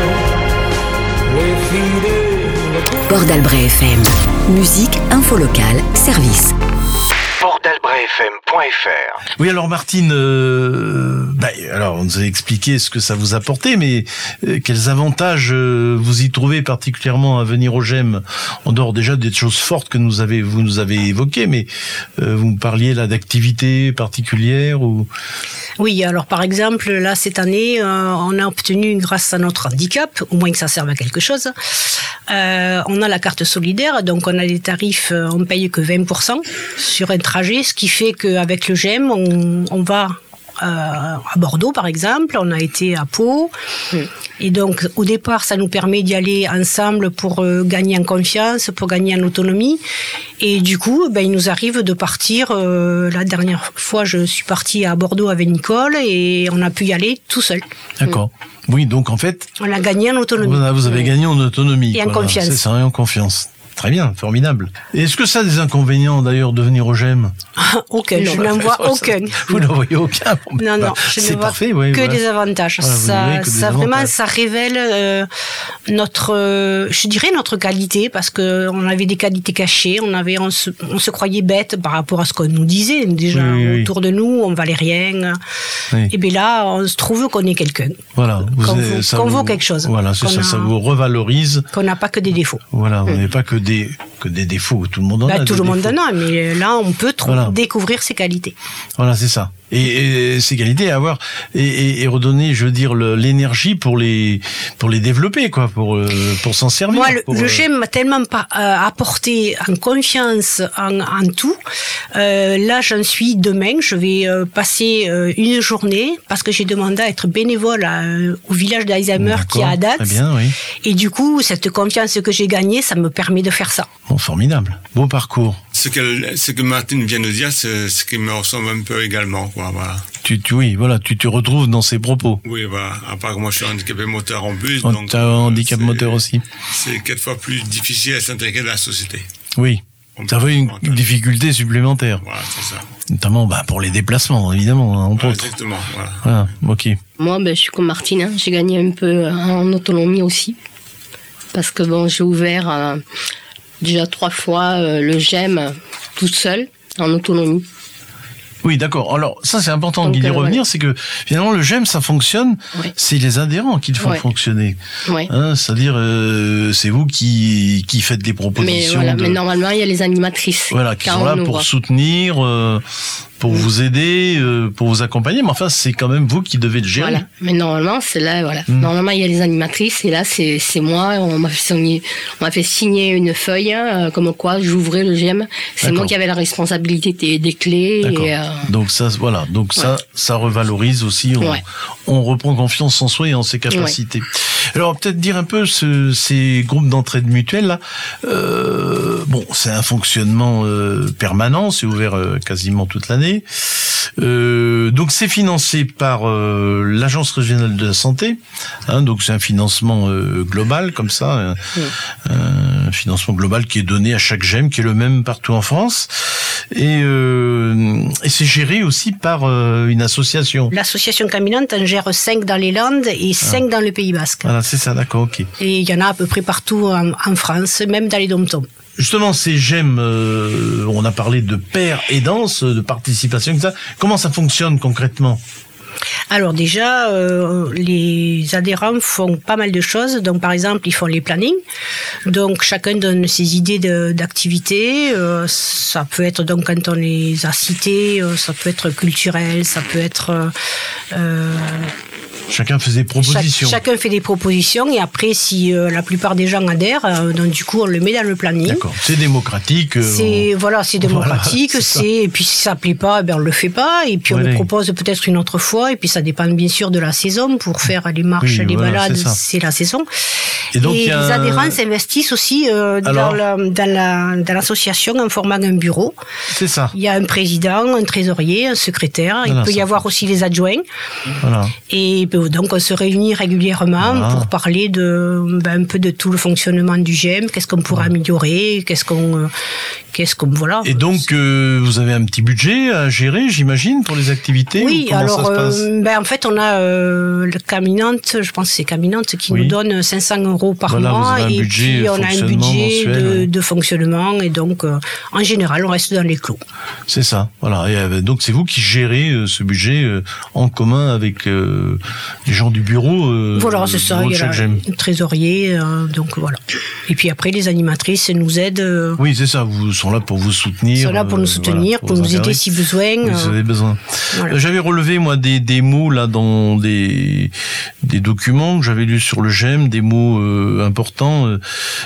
les fidèles locaux.
Port d'Albret FM. Musique, info locale, service.
Oui, alors Martine, euh, bah, alors on nous a expliqué ce que ça vous apportait, mais euh, quels avantages euh, vous y trouvez particulièrement à venir au GEM, en dehors déjà des choses fortes que vous nous avez évoquées, mais vous me parliez là d'activités particulières ou?
Oui, alors par exemple, là cette année, on a obtenu grâce à notre handicap, au moins que ça serve à quelque chose, on a la carte solidaire, donc on a des tarifs, on paye que 20% sur un trajet, ce qui fait qu'avec le GEM, on, va euh, à Bordeaux par exemple, on a été à Pau. Et donc au départ, ça nous permet d'y aller ensemble pour euh, gagner en confiance, pour gagner en autonomie. Et du coup, ben, il nous arrive de partir. Euh, la dernière fois, je suis partie à Bordeaux avec Nicole et on a pu y aller tout seul.
D'accord. Oui, donc en fait...
On a gagné en autonomie.
Vous avez gagné en autonomie.
Et en confiance.
C'est ça, et en confiance. Très bien, formidable. Est-ce que ça a des inconvénients d'ailleurs de venir au GEM <laughs>
Aucun, je n'en vois <laughs> aucun.
Vous n'en voyez aucun
Non, non, je ne vois que des avantages. ça, ça vraiment, ça révèle euh, notre, euh, je dirais notre qualité parce que on avait des qualités cachées, on avait, on se, on se croyait bête par rapport à ce qu'on nous disait déjà autour de nous, on valait rien. Et bien là, on se trouve qu'on est quelqu'un.
Voilà,
qu'on vaut, quelque chose.
Voilà, c'est ça, ça vous revalorise.
Qu'on n'a pas que des défauts.
Voilà, on n'est pas que des que des défauts. Tout le monde en bah, a.
Tout le monde en a, mais là, on peut découvrir ses qualités.
Voilà, c'est ça et, qualités à avoir et, redonner, je veux dire, l'énergie pour les pour les développer, quoi, pour euh, pour s'en servir.
Moi,
le,
euh, j'aime m'a tellement pas, euh, apporté en confiance en, en tout. là, j'en suis demain. Je vais passer une journée parce que j'ai demandé à être bénévole au village d'Alzheimer qui est à date.
Bien, oui.
Et du coup, cette confiance que j'ai gagnée, ça me permet de faire ça.
Bon, formidable. Beau parcours.
Ce que, ce que Martine vient de dire, c'est ce qui me ressemble un peu également. Quoi, voilà.
Tu, tu, oui, voilà, tu te retrouves dans ses propos.
Oui, voilà. À part que moi, je suis handicapé moteur en plus.
donc, as un handicap moteur aussi.
C'est quatre fois plus difficile à s'intégrer dans la société.
Oui. Ça fait une, difficulté supplémentaire.
Voilà, c'est ça.
Notamment bah, pour les déplacements, évidemment, hein, entre autres.
Exactement, voilà.
voilà. ok.
Moi, ben, je suis comme Martine, hein. j'ai gagné un peu en autonomie aussi. Parce que bon, j'ai ouvert euh, déjà trois fois euh, le GEM toute seule, en autonomie.
Oui, d'accord. Alors ça, c'est important d'y euh, revenir, c'est que finalement le GEM, ça fonctionne. C'est les adhérents qui le font fonctionner. Hein, C'est-à-dire, c'est vous qui qui faites des propositions.
Mais, mais normalement, il y a les animatrices.
Voilà, qui sont là pour soutenir pour vous aider, euh, pour vous accompagner, mais enfin, c'est quand même vous qui devez le gérer.
Voilà. Mais normalement, c'est là, voilà. Hmm. Normalement, il y a les animatrices, et là, c'est moi. On m'a fait signer, on m'a fait signer une feuille, hein, comme quoi j'ouvrais le GEM. C'est moi qui avais la responsabilité des, des clés. Et, euh,
Donc ça, voilà. Donc ça, ça revalorise aussi. On, on, reprend confiance en soi et en ses capacités. Alors peut-être dire un peu ce, ces groupes d'entraide mutuelle là. Euh, bon, c'est un fonctionnement euh, permanent, c'est ouvert euh, quasiment toute l'année. Euh, donc c'est financé par euh, l'agence régionale de la santé. Hein, donc c'est un financement euh, global comme ça, un, financement global qui est donné à chaque GEM, qui est le même partout en France. Et, et c'est géré aussi par une association.
L'association Caminante en gère 5 dans les Landes et 5 ah. dans le Pays Basque.
Voilà, c'est ça, d'accord, ok.
Et il y en a à peu près partout en, en France, même dans les dom
Justement, ces gemmes, euh, on a parlé de paire et danse, de participation, ça. Comment ça fonctionne concrètement
alors déjà, euh, les adhérents font pas mal de choses. Donc par exemple, ils font les plannings. Donc chacun donne ses idées d'activités. Euh, ça peut être donc quand on les a cités, ça peut être culturel, ça peut être
Chacun faisait des propositions.
chacun fait des propositions et après, si euh, la plupart des gens adhèrent, euh, donc du coup, on le met dans le planning.
D'accord. C'est démocratique. Euh,
c'est voilà, c'est <laughs> démocratique. c'est et puis si ça plaît pas, ben on le fait pas. Et puis on le propose peut-être une autre fois. Et puis ça dépend bien sûr de la saison. Pour faire les marches, les balades, c'est la saison. Et, donc, les adhérents s'investissent aussi dans l'association en formant un bureau.
C'est ça.
Il y a un président, un trésorier, un secrétaire. il peut y avoir aussi les adjoints. Voilà. Et donc on se réunit régulièrement pour parler de ben, un peu de tout le fonctionnement du GEM, qu'est-ce qu'on pourrait améliorer, qu'est-ce qu'on euh, qu'est-ce qu'on voilà.
Et donc euh, vous avez un petit budget à gérer, j'imagine, pour les activités.
Oui, alors euh, ben, en fait on a le Caminante, je pense que c'est Caminante qui nous donne 500 euros par mois et puis on a un budget de, de, fonctionnement et donc en général on reste dans les clous.
C'est ça, voilà. Et, donc c'est vous qui gérez ce budget en commun avec les gens du bureau.
Euh, voilà, c'est ça. Il y a le trésorier, euh, donc voilà. Et puis après, les animatrices nous aident. Euh,
oui, c'est ça. Vous sont là pour vous soutenir. Ils
sont là pour nous soutenir, pour, nous aider si besoin.
Oui, vous avez besoin. J'avais relevé moi des, des mots là dans des des documents que j'avais lus sur le GEM, des mots importants.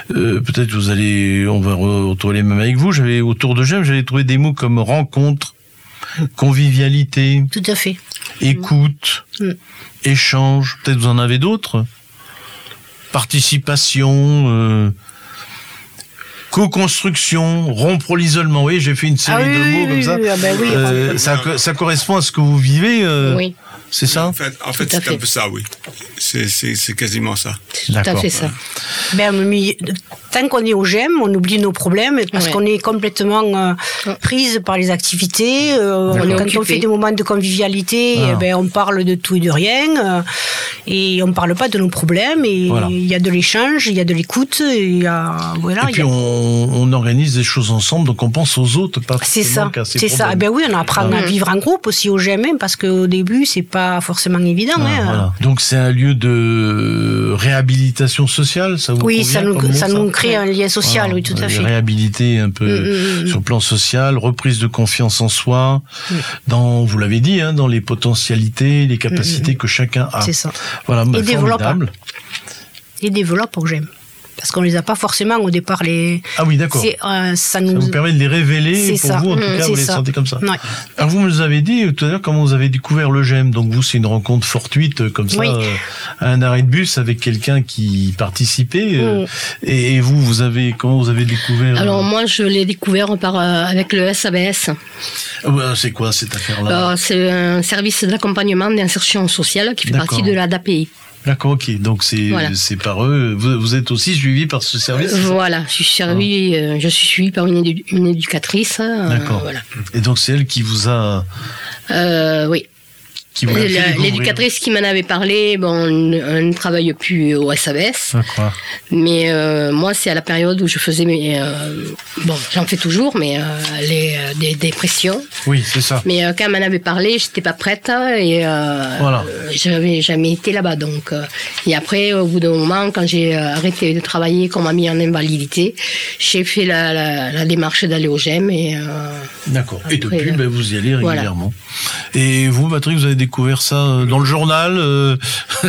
Peut-être vous allez, on va retrouver les mêmes avec vous. J'avais autour de GEM, j'avais trouvé des mots comme rencontre, convivialité.
Tout à fait.
Écoute. Mm échange, peut-être vous en avez d'autres Participation, euh, co-construction, rompre l'isolement. Oui, j'ai fait une série ah de mots comme ça. Ah ben euh, ça. ça. correspond à ce que vous vivez. Euh, oui. C'est ça?
En fait, en fait c'est un peu ça, oui. C'est quasiment ça.
Tout à fait ça. Ben, tant qu'on est au GEM, on oublie nos problèmes parce qu'on est complètement euh, prise par les activités. Euh, quand on fait des moments de convivialité, eh ben, on parle de tout et de rien. Euh, et on ne parle pas de nos problèmes. Et il y a de l'échange, il y a de l'écoute. Et,
voilà, et puis on, organise des choses ensemble, donc on pense aux autres, pas
C'est ça. C'est ça. Eh ben oui, on apprend à vivre en groupe aussi au GEM, parce qu'au début, c'est pas pas forcément évident. Ah,
hein. Donc c'est un lieu de réhabilitation sociale, ça vous
Oui, ça nous, ça nous crée un lien social, oui, tout à fait.
Réhabiliter un peu mm, mm, mm, sur le plan social, reprise de confiance en soi, dans, vous l'avez dit, hein, dans les potentialités, les capacités que chacun a.
C'est ça.
Voilà,
et développe. Et développe, j'aime parce qu'on les a pas forcément au départ les.
Ah oui, d'accord.
Euh, ça, nous...
vous permet de les révéler pour vous en tout mmh, cas vous les sentez comme ça. Alors vous nous avez dit tout à l'heure comment vous avez découvert le GEM. Donc vous c'est une rencontre fortuite euh, comme ça euh, à un arrêt de bus avec quelqu'un qui participait. Mmh. et, vous vous avez comment vous avez découvert
Alors moi je l'ai découvert par avec le SABS.
Ah c'est quoi cette affaire-là?
C'est un service d'accompagnement d'insertion sociale qui fait partie de la DAPI.
D'accord, ok. Donc c'est par eux. Vous, êtes aussi suivi par ce service?
Voilà, je suis servi, ah. euh, je suis suivi par une, une éducatrice.
Euh, D'accord. Voilà. Et donc c'est elle qui vous a.
Euh, oui. L'éducatrice qui m'en avait parlé, bon, on, ne travaille plus au SABS. Mais euh, moi, c'est à la période où je faisais mes. Euh, bon, j'en fais toujours, mais euh, les, des dépressions.
Oui, c'est ça.
Mais quand elle m'en avait parlé, j'étais pas prête et voilà. j'avais jamais été là-bas. Donc, et après, au bout d'un moment, quand j'ai arrêté de travailler, qu'on m'a mis en invalidité, j'ai fait la, démarche d'aller au GEM.
D'accord. Et depuis, ben, vous y allez régulièrement. Et vous, Patrick, vous avez découvert ça euh, dans le journal euh, <laughs>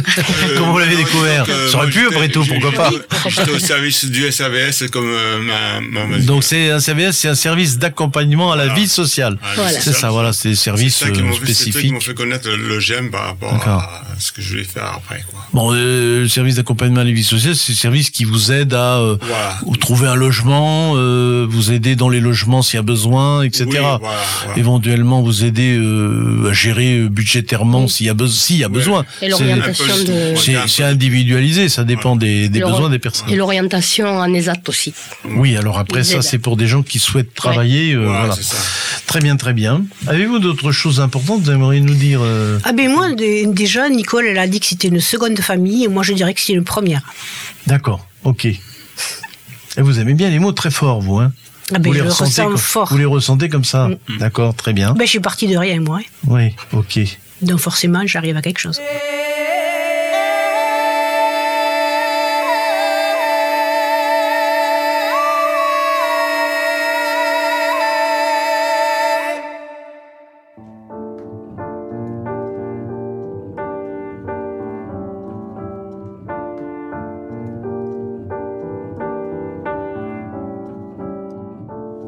Comment vous l'avez découvert Ça aurait pu, après tout, pourquoi pas
J'étais au service du SAVS comme euh, ma,
Donc c'est un SAVS, c'est un service d'accompagnement à la vie sociale. C'est ça, voilà, c'est des services spécifiques. C'est qui
m'ont fait connaître le GEM par rapport à ce que je voulais faire après. Quoi.
Bon, le service d'accompagnement à la vie sociale, c'est un service qui vous aide à trouver un logement, vous aider dans les logements s'il y a besoin, etc. Éventuellement, vous aider à gérer budgétairement s'il y a, y a besoin. C'est individualisé, ça dépend des, besoins des personnes.
Et l'orientation en ESAT aussi.
Oui, alors après ça, c'est pour des gens qui souhaitent travailler. Euh, voilà. Très bien, très bien. Avez-vous d'autres choses importantes vous aimeriez nous dire euh
Ah ben moi, déjà, Nicole, elle a dit que c'était une seconde famille, et moi je dirais que c'est une première.
D'accord, ok. Et vous aimez bien les mots très forts, vous, hein?
Ah ben, vous, les ressentez comme, fort.
vous les ressentez comme ça mm. D'accord, très bien.
Ben, je suis partie de rien, moi.
Oui, ok.
Donc forcément, j'arrive à quelque chose.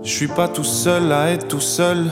Je suis pas tout seul à être tout seul,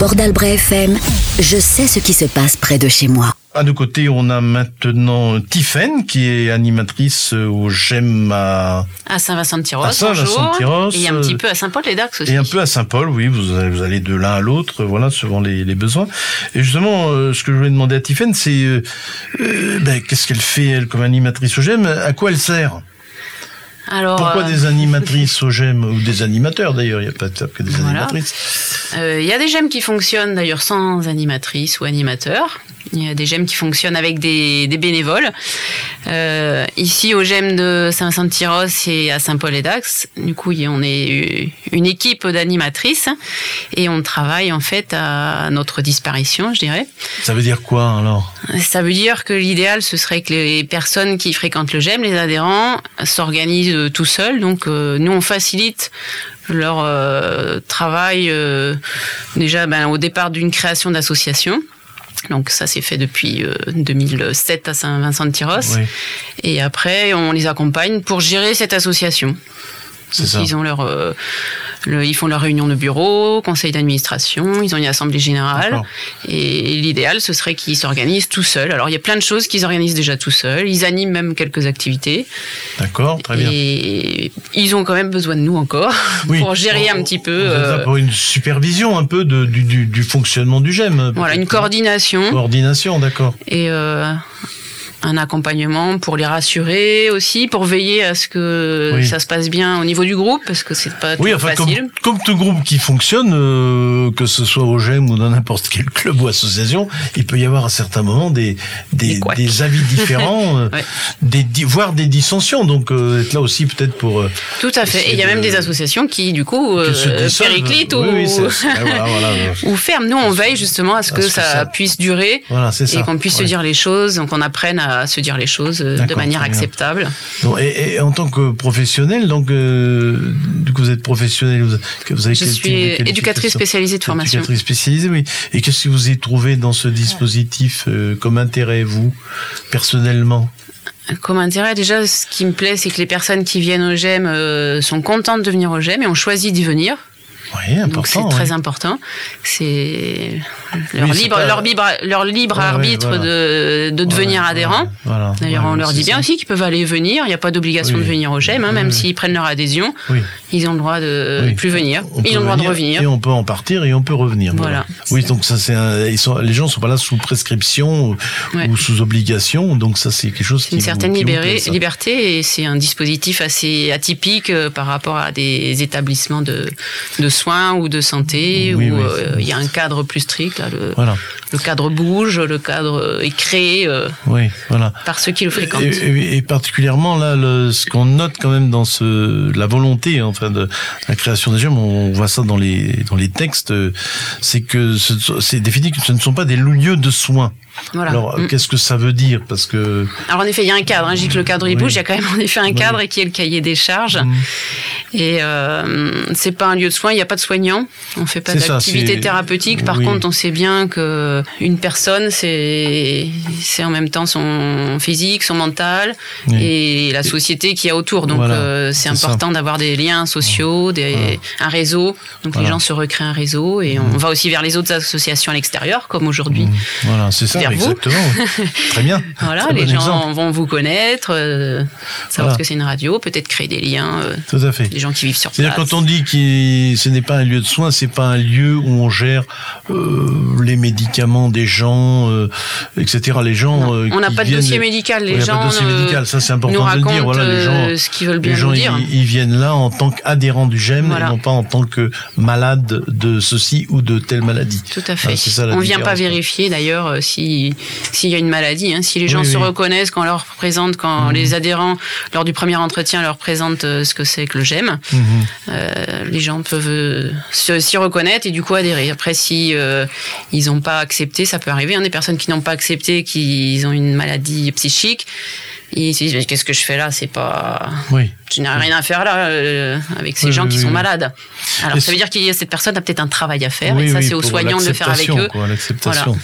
Bord FM, je sais ce qui se passe près de chez moi.
À nos côtés, on a maintenant Tiffaine, qui est animatrice au GEM à...
À Saint-Vincent-de-Tyros,
à Saint-Vincent-de-Tyros.
Et un petit peu à Saint-Paul-les-Dax aussi.
Et un peu à Saint-Paul, oui, vous allez, vous allez de l'un à l'autre, voilà, selon les, les, besoins. Et justement, euh, ce que je voulais demander à Tiffaine, c'est euh, euh, ben, qu'est-ce qu'elle fait, elle, comme animatrice au GEM À quoi elle sert? Pourquoi euh, des <laughs> animatrices au GEM ou des animateurs d'ailleurs Il n'y a pas que des animatrices.
Euh, il y a des GEM qui fonctionnent d'ailleurs sans animatrice ou animateur. Il y a des GEM qui fonctionnent avec des, bénévoles. Euh, ici, au GEM de Saint-Saint-Tyros et à Saint-Paul-et-Dax, du coup, on est une équipe d'animatrices et on travaille en fait à notre disparition, je dirais.
Ça veut dire quoi alors?
Ça veut dire que l'idéal, ce serait que les personnes qui fréquentent le GEM, les adhérents, s'organisent tout seuls. Donc, euh, nous, on facilite leur euh, travail déjà ben, au départ d'une création d'association. Donc ça s'est fait depuis 2007 euh, à Saint-Vincent-de-Tyros. Et après, on les accompagne pour gérer cette association. Ils ont leur, ils font leur réunion de bureau, conseil d'administration, ils ont une assemblée générale. Et l'idéal, ce serait qu'ils s'organisent tout seuls. Alors, il y a plein de choses qu'ils organisent déjà tout seuls. Ils animent même quelques activités.
D'accord, très bien.
Et ils ont quand même besoin de nous encore <laughs> pour gérer un petit peu.
Euh, pour une supervision un peu de, du, du, fonctionnement du GEM.
Voilà, une coordination.
Coordination, d'accord.
Et euh, un accompagnement pour les rassurer aussi, pour veiller à ce que ça se passe bien au niveau du groupe, parce que c'est pas oui, enfin,
facile. Comme, tout groupe qui fonctionne, euh, que ce soit au GEM ou dans n'importe quel <laughs> club ou association, il peut y avoir à certains moments des, des, des, avis différents, <laughs> euh, des, voire des dissensions. Donc euh, être là aussi peut-être pour...
tout à fait. Et il y a même des associations qui, du coup, périclitent ou, ou ferment. Nous, on veille justement à ce que, ça, puisse durer et qu'on puisse se dire les choses, donc on apprenne à à se dire les choses euh, de manière acceptable.
et, en tant que professionnel, donc euh, vous êtes professionnel, vous,
vous avez Je suis éducatrice spécialisée de formation.
Éducatrice spécialisée, oui. Et qu'est-ce que vous avez trouvé dans ce dispositif euh, comme intérêt, vous, personnellement?
Comme intérêt, déjà, ce qui me plaît, c'est que les personnes qui viennent au GEM sont contentes de venir au GEM et ont choisi d'y venir.
Oui, important.
C'est très important. C'est leur, libre, leur, libre, leur libre arbitre de, de devenir adhérent. D'ailleurs, on leur dit bien aussi qu'ils peuvent aller venir. Il n'y a pas d'obligation de venir au GEM, hein, même s'ils prennent leur adhésion. Ils ont le droit de plus venir. Ils ont le droit de revenir.
Et on peut en partir et on peut revenir. Voilà. Oui, donc ça c'est ils sont les gens sont pas là sous prescription ou, sous obligation. Donc ça c'est quelque chose.
qui une certaine liberté et c'est un dispositif assez atypique euh, par rapport à des établissements de, de soins ou de santé où euh, il y a un cadre plus strict. Le, le, cadre bouge, le cadre est créé euh, voilà. par ceux qui le fréquentent.
Et, particulièrement là, ce qu'on note quand même dans ce, la volonté enfin de la création des gemmes, on voit ça dans les dans les textes, c'est que c'est défini que ce ne sont pas des lieux de soins. Alors, mm. qu'est-ce que ça veut dire Parce que.
Alors, en effet, il y a un cadre. Hein. Dis que le cadre il bouge. Il y a quand même en effet un cadre et qui est le cahier des charges. Mm. Et euh, c'est pas un lieu de soins. Il n'y a pas de soignants. On fait pas d'activité thérapeutique. Par contre, on sait bien que une personne, c'est c'est en même temps son physique, son mental et la société qui a autour. Donc, euh, c'est important d'avoir des liens sociaux, des, un réseau. Donc, les gens se recréent un réseau et on mm. va aussi vers les autres associations à l'extérieur, comme aujourd'hui.
Voilà, c'est ça exactement. Très bien. <laughs>
Voilà, les gens vont vous connaître, euh, savoir ce que c'est une radio, peut-être créer des liens. Euh,
Tout à fait.
Des gens qui vivent sur place.
C'est-à-dire quand on dit que ce n'est pas un lieu de soins, c'est pas un lieu où on gère euh, les médicaments des gens, etc. Les gens.
on n'a pas de dossier médical. Les gens.
Pas de dossier médical. Ça, c'est important
de
le dire. Voilà, les gens.
Ce qu'ils veulent bien les gens, dire.
Ils, viennent là en tant qu'adhérents du GEM et non pas en tant que malades de ceci ou de telle maladie.
Tout à fait. on ne vient pas vérifier d'ailleurs si s'il y a une maladie. Hein. Si les gens se reconnaissent quand on leur présente, quand les adhérents lors du premier entretien leur présentent ce que c'est que le GEM, mhm. les gens peuvent s'y reconnaître et du coup adhérer. Après, si ils n'ont pas accepté, ça peut arriver. Il y a des personnes qui n'ont pas accepté, qui ont une maladie psychique. Ils se disent qu'est-ce que je fais là? C'est pas.
Oui
tu n'as rien à faire là euh, avec ces gens qui sont malades. Alors ça veut dire qu'il y a cette personne a peut-être un travail à faire et ça c'est aux soignants de le faire avec eux.
l'acceptation.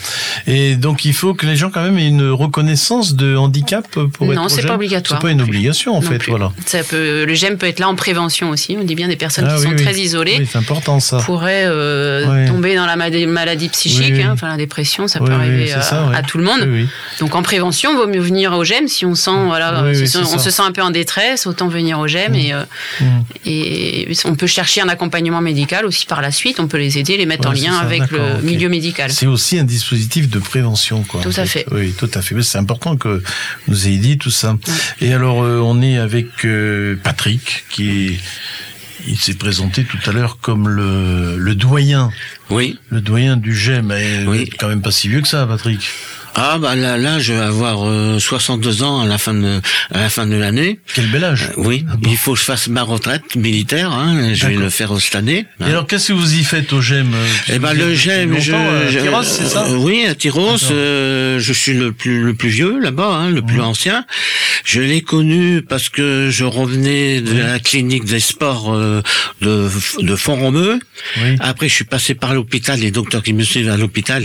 Et donc il faut que les gens quand même aient une reconnaissance de handicap pour
non, c'est pas obligatoire.
C'est pas une obligation en fait, voilà.
Ça peut, le GEM peut être là en prévention aussi. On dit bien des personnes ah qui sont très isolées.
c'est important ça.
Pourraient euh, tomber dans la maladie psychique, hein, enfin la dépression, ça peut arriver à, tout le monde. Donc en prévention, il vaut mieux venir au GEM si on sent voilà, on se sent un peu en détresse, autant venir au GEM et, euh, mmh. et on peut chercher un accompagnement médical aussi par la suite. On peut les aider, les mettre en lien avec le milieu médical.
C'est aussi un dispositif de prévention, quoi.
Tout à fait.
Oui, tout à fait. C'est important que vous ayez dit tout ça. Et alors, euh, on est avec euh, Patrick qui il s'est présenté tout à l'heure comme le, le doyen.
Oui.
Le doyen du GEM. Oui. Quand même pas si vieux que ça, Patrick.
Ah bah là, là je vais avoir 62 euh, ans à la fin de à la fin de l'année.
Quel bel âge.
Euh, oui, ah il faut que je fasse ma retraite militaire. Hein, je vais le faire cette année.
Et alors qu'est-ce que vous y faites au GEM euh,
Eh ben le GEM, je,
à Tyros, c'est ça?
Oui, à Tyros. je suis le plus le plus vieux là-bas, hein, le plus ancien. Je l'ai connu parce que je revenais de la clinique des sports de de Font-Romeu. Oui. Après, je suis passé par l'hôpital. Les docteurs qui me suivent à l'hôpital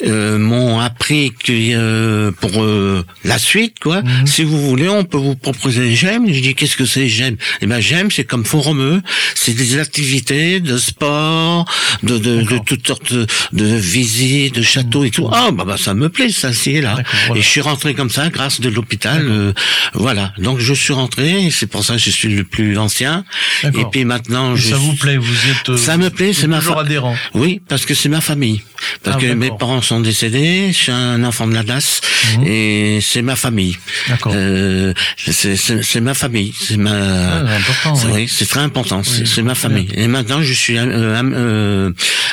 mhm. m'ont appris euh, pour euh, la suite, quoi. Mhm. Si vous voulez, on peut vous proposer GEM. Je dis qu'est-ce que c'est GEM Eh ben GEM, c'est comme Forumeux, c'est des activités de sport, de de, de toutes sortes de, de, visites, de châteaux et tout. Ah bah, bah ça me plaît, ça c'est là. Et je suis rentré comme ça grâce de l'hôpital. Euh, voilà. Donc je suis rentré. C'est pour ça que je suis le plus ancien. Et puis maintenant, je...
ça vous plaît Vous êtes
ça me plaît. C'est ma
adhérent.
Oui, parce que c'est ma famille. Parce ah, que mes parents sont décédés. Je suis un enfant de la DAS mhm. et c'est ma famille. Euh, c'est ma famille. C'est ma.
Ah,
oui, c'est très important. c'est ma famille. Et maintenant, je suis un, euh,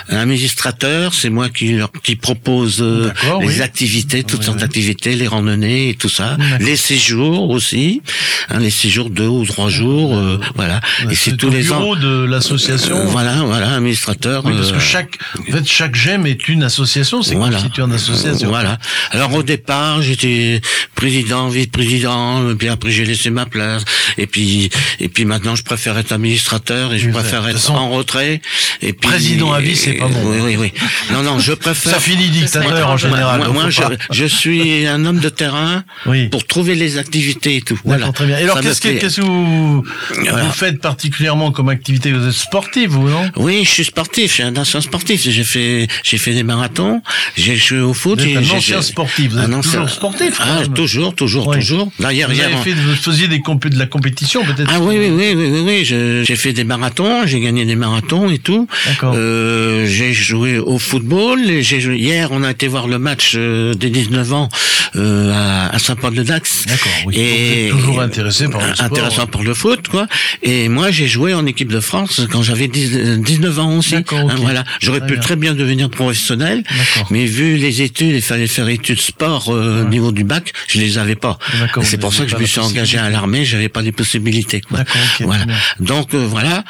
administrateur. C'est moi qui qui propose euh, les activités, toutes sortes d'activités, les randonnées et tout ça, les séjours aussi, hein, les séjours deux ou trois jours, euh, voilà.
Et c'est tous les ans. de l'association.
voilà, voilà, administrateur.
parce que chaque, en fait, chaque GEM est une association. C'est voilà. constitué en association.
Voilà. Alors au départ, j'étais président, vice-président, puis après j'ai laissé ma place, et puis et puis maintenant je préfère être administrateur et je préfère être en retrait. Et puis,
président à vie, c'est pas bon.
Oui, oui, oui. Non, non, je préfère.
Ça finit <laughs> dictateur en général.
Moi, je, je, suis un homme de terrain pour trouver les activités et tout. Voilà.
Très bien. Et alors, qu'est-ce que, vous, vous faites particulièrement comme activité? Vous êtes sportif, vous, non?
Oui, je suis sportif. Je suis un ancien sportif. J'ai fait, j'ai fait des marathons. J'ai joué au foot.
Un ancien sportif. Vous êtes toujours sportif.
Ah, toujours, toujours, toujours.
D'ailleurs, vous, avez fait, vous faisiez des de la compétition, peut-être.
Ah oui, oui, oui, oui, oui. oui. J'ai fait des marathons. J'ai gagné des marathons et tout.
D'accord.
Euh, j'ai joué au football. J'ai hier, on a été voir le match euh, des 19 ans euh, à, à Saint-Paul-de-Dax.
D'accord. Oui. Et toujours intéressé par le sport.
Intéressant pour le foot, quoi. Et moi, j'ai joué en équipe de France quand j'avais 19 ans aussi. Hein, voilà. J'aurais pu très bien devenir professionnel, mais vu les études, il fallait faire études sport au niveau du bac, je les avais pas. C'est pour ça que je me suis engagé à l'armée. J'avais pas les possibilités. Quoi. voilà. Donc voilà.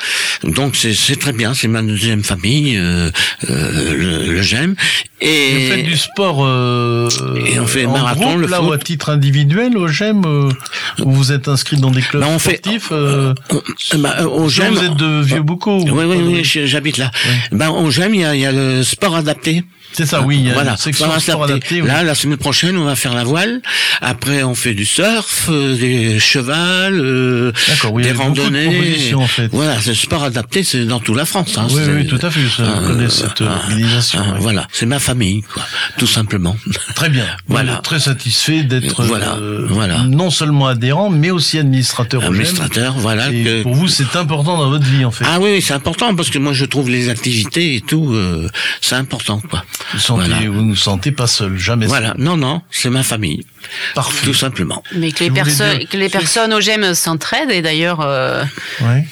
Donc c'est très bien. C'est ma deuxième famille. Euh, le, le j'aime.
Et vous faites du sport euh,
et on fait marathon,
groupe, le là, ou à titre individuel au GEM euh, où vous êtes inscrit dans des clubs ben, on sportifs fait, euh,
bah, au GEM,
vous êtes de vieux beaucoup.
Oui, oui, oui, j'habite là. Ben, au GEM, il y a, il y a le sport adapté.
C'est ça, oui.
Voilà. Sport adapté, Là, la semaine prochaine, on va faire la voile. Après, on fait du surf, euh, des chevals, euh, oui, des randonnées.
En fait.
Voilà, c'est sport adapté, c'est dans toute la France. Hein,
oui, oui, tout à fait. Je euh, connais cette organisation.
Voilà, c'est ma famille, quoi, tout simplement.
Très bien. <laughs> Voilà. Très satisfait d'être voilà, voilà. non seulement adhérent, mais aussi administrateur.
Administrateur, voilà.
Et que... Pour vous, c'est important dans votre vie, en fait.
Ah oui, c'est important parce que moi, je trouve les activités et tout, c'est important, quoi.
Vous, sentez, vous ne sentez pas seul, jamais
voilà. seul. Non, non, c'est ma famille. Parfait. Tout simplement.
Mais que les, personnes, que les personnes au GEM s'entraident, et d'ailleurs, euh,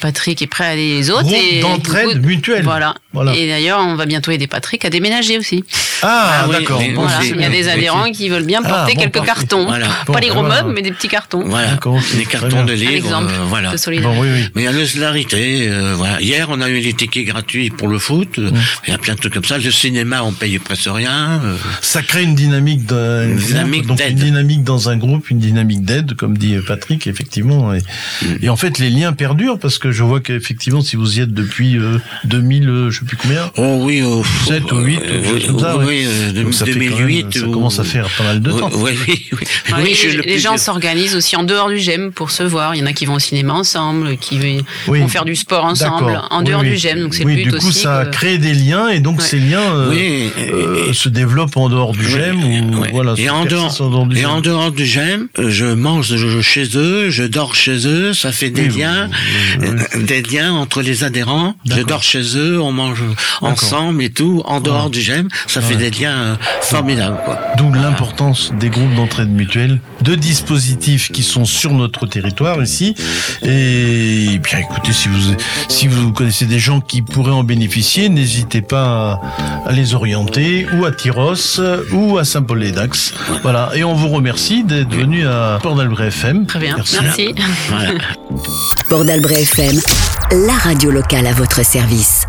Patrick est prêt à aller les autres.
et d'entraide mutuelle.
Voilà. voilà. Et d'ailleurs, on va bientôt aider Patrick à déménager aussi.
Ah, ah d'accord.
Il y a des adhérents qui veulent bien porter ah, quelques cartons. Voilà. Pas les gros meubles, mais des petits cartons.
Voilà. Des cartons de livres. Exemple, euh, voilà.
Bon, oui, oui.
Mais il y a solidarité. Euh, voilà. Hier, on a eu les tickets gratuits pour le foot. Il y a plein de trucs comme ça. Le cinéma, on paye presque rien. Euh.
Ça crée une dynamique, une dynamique donc une dynamique dans un groupe, une dynamique d'aide, comme dit Patrick, effectivement. Et, mm. et, en fait, les liens perdurent parce que je vois qu'effectivement, si vous y êtes depuis 2000, euh, je sais plus combien.
Oh oui,
7 ou 8, comme ça.
Oui, donc ça 2008.
ça commence à faire pas mal de temps.
Oui, oui, oui.
oui les, gens s'organisent aussi en dehors du GEM pour se voir. Il y en a qui vont au cinéma ensemble, qui vont faire du sport ensemble en dehors du GEM. Donc c'est le but
du coup, ça crée des liens et donc ces liens euh, euh, se développent en dehors du GEM. Ou, voilà,
et en dehors, du et en dehors du GEM, euh, je mange chez eux, je dors chez eux, ça fait des liens, des liens entre les adhérents. Je dors chez eux, on mange ensemble et tout. En dehors du GEM, ça fait des liens formidables.
D'où l'importance des groupes d'entraide mutuelle, de dispositifs qui sont sur notre territoire ici. Et bien, écoutez, si vous si vous connaissez des gens qui pourraient en bénéficier, n'hésitez pas à les orienter ou à Tyros ou à Saint-Paul-les-Dax. Voilà. Et on vous remercie d'être venu à Port d'Albret FM.
Très bien. Merci.
Port d'Albret FM, la radio locale à votre service.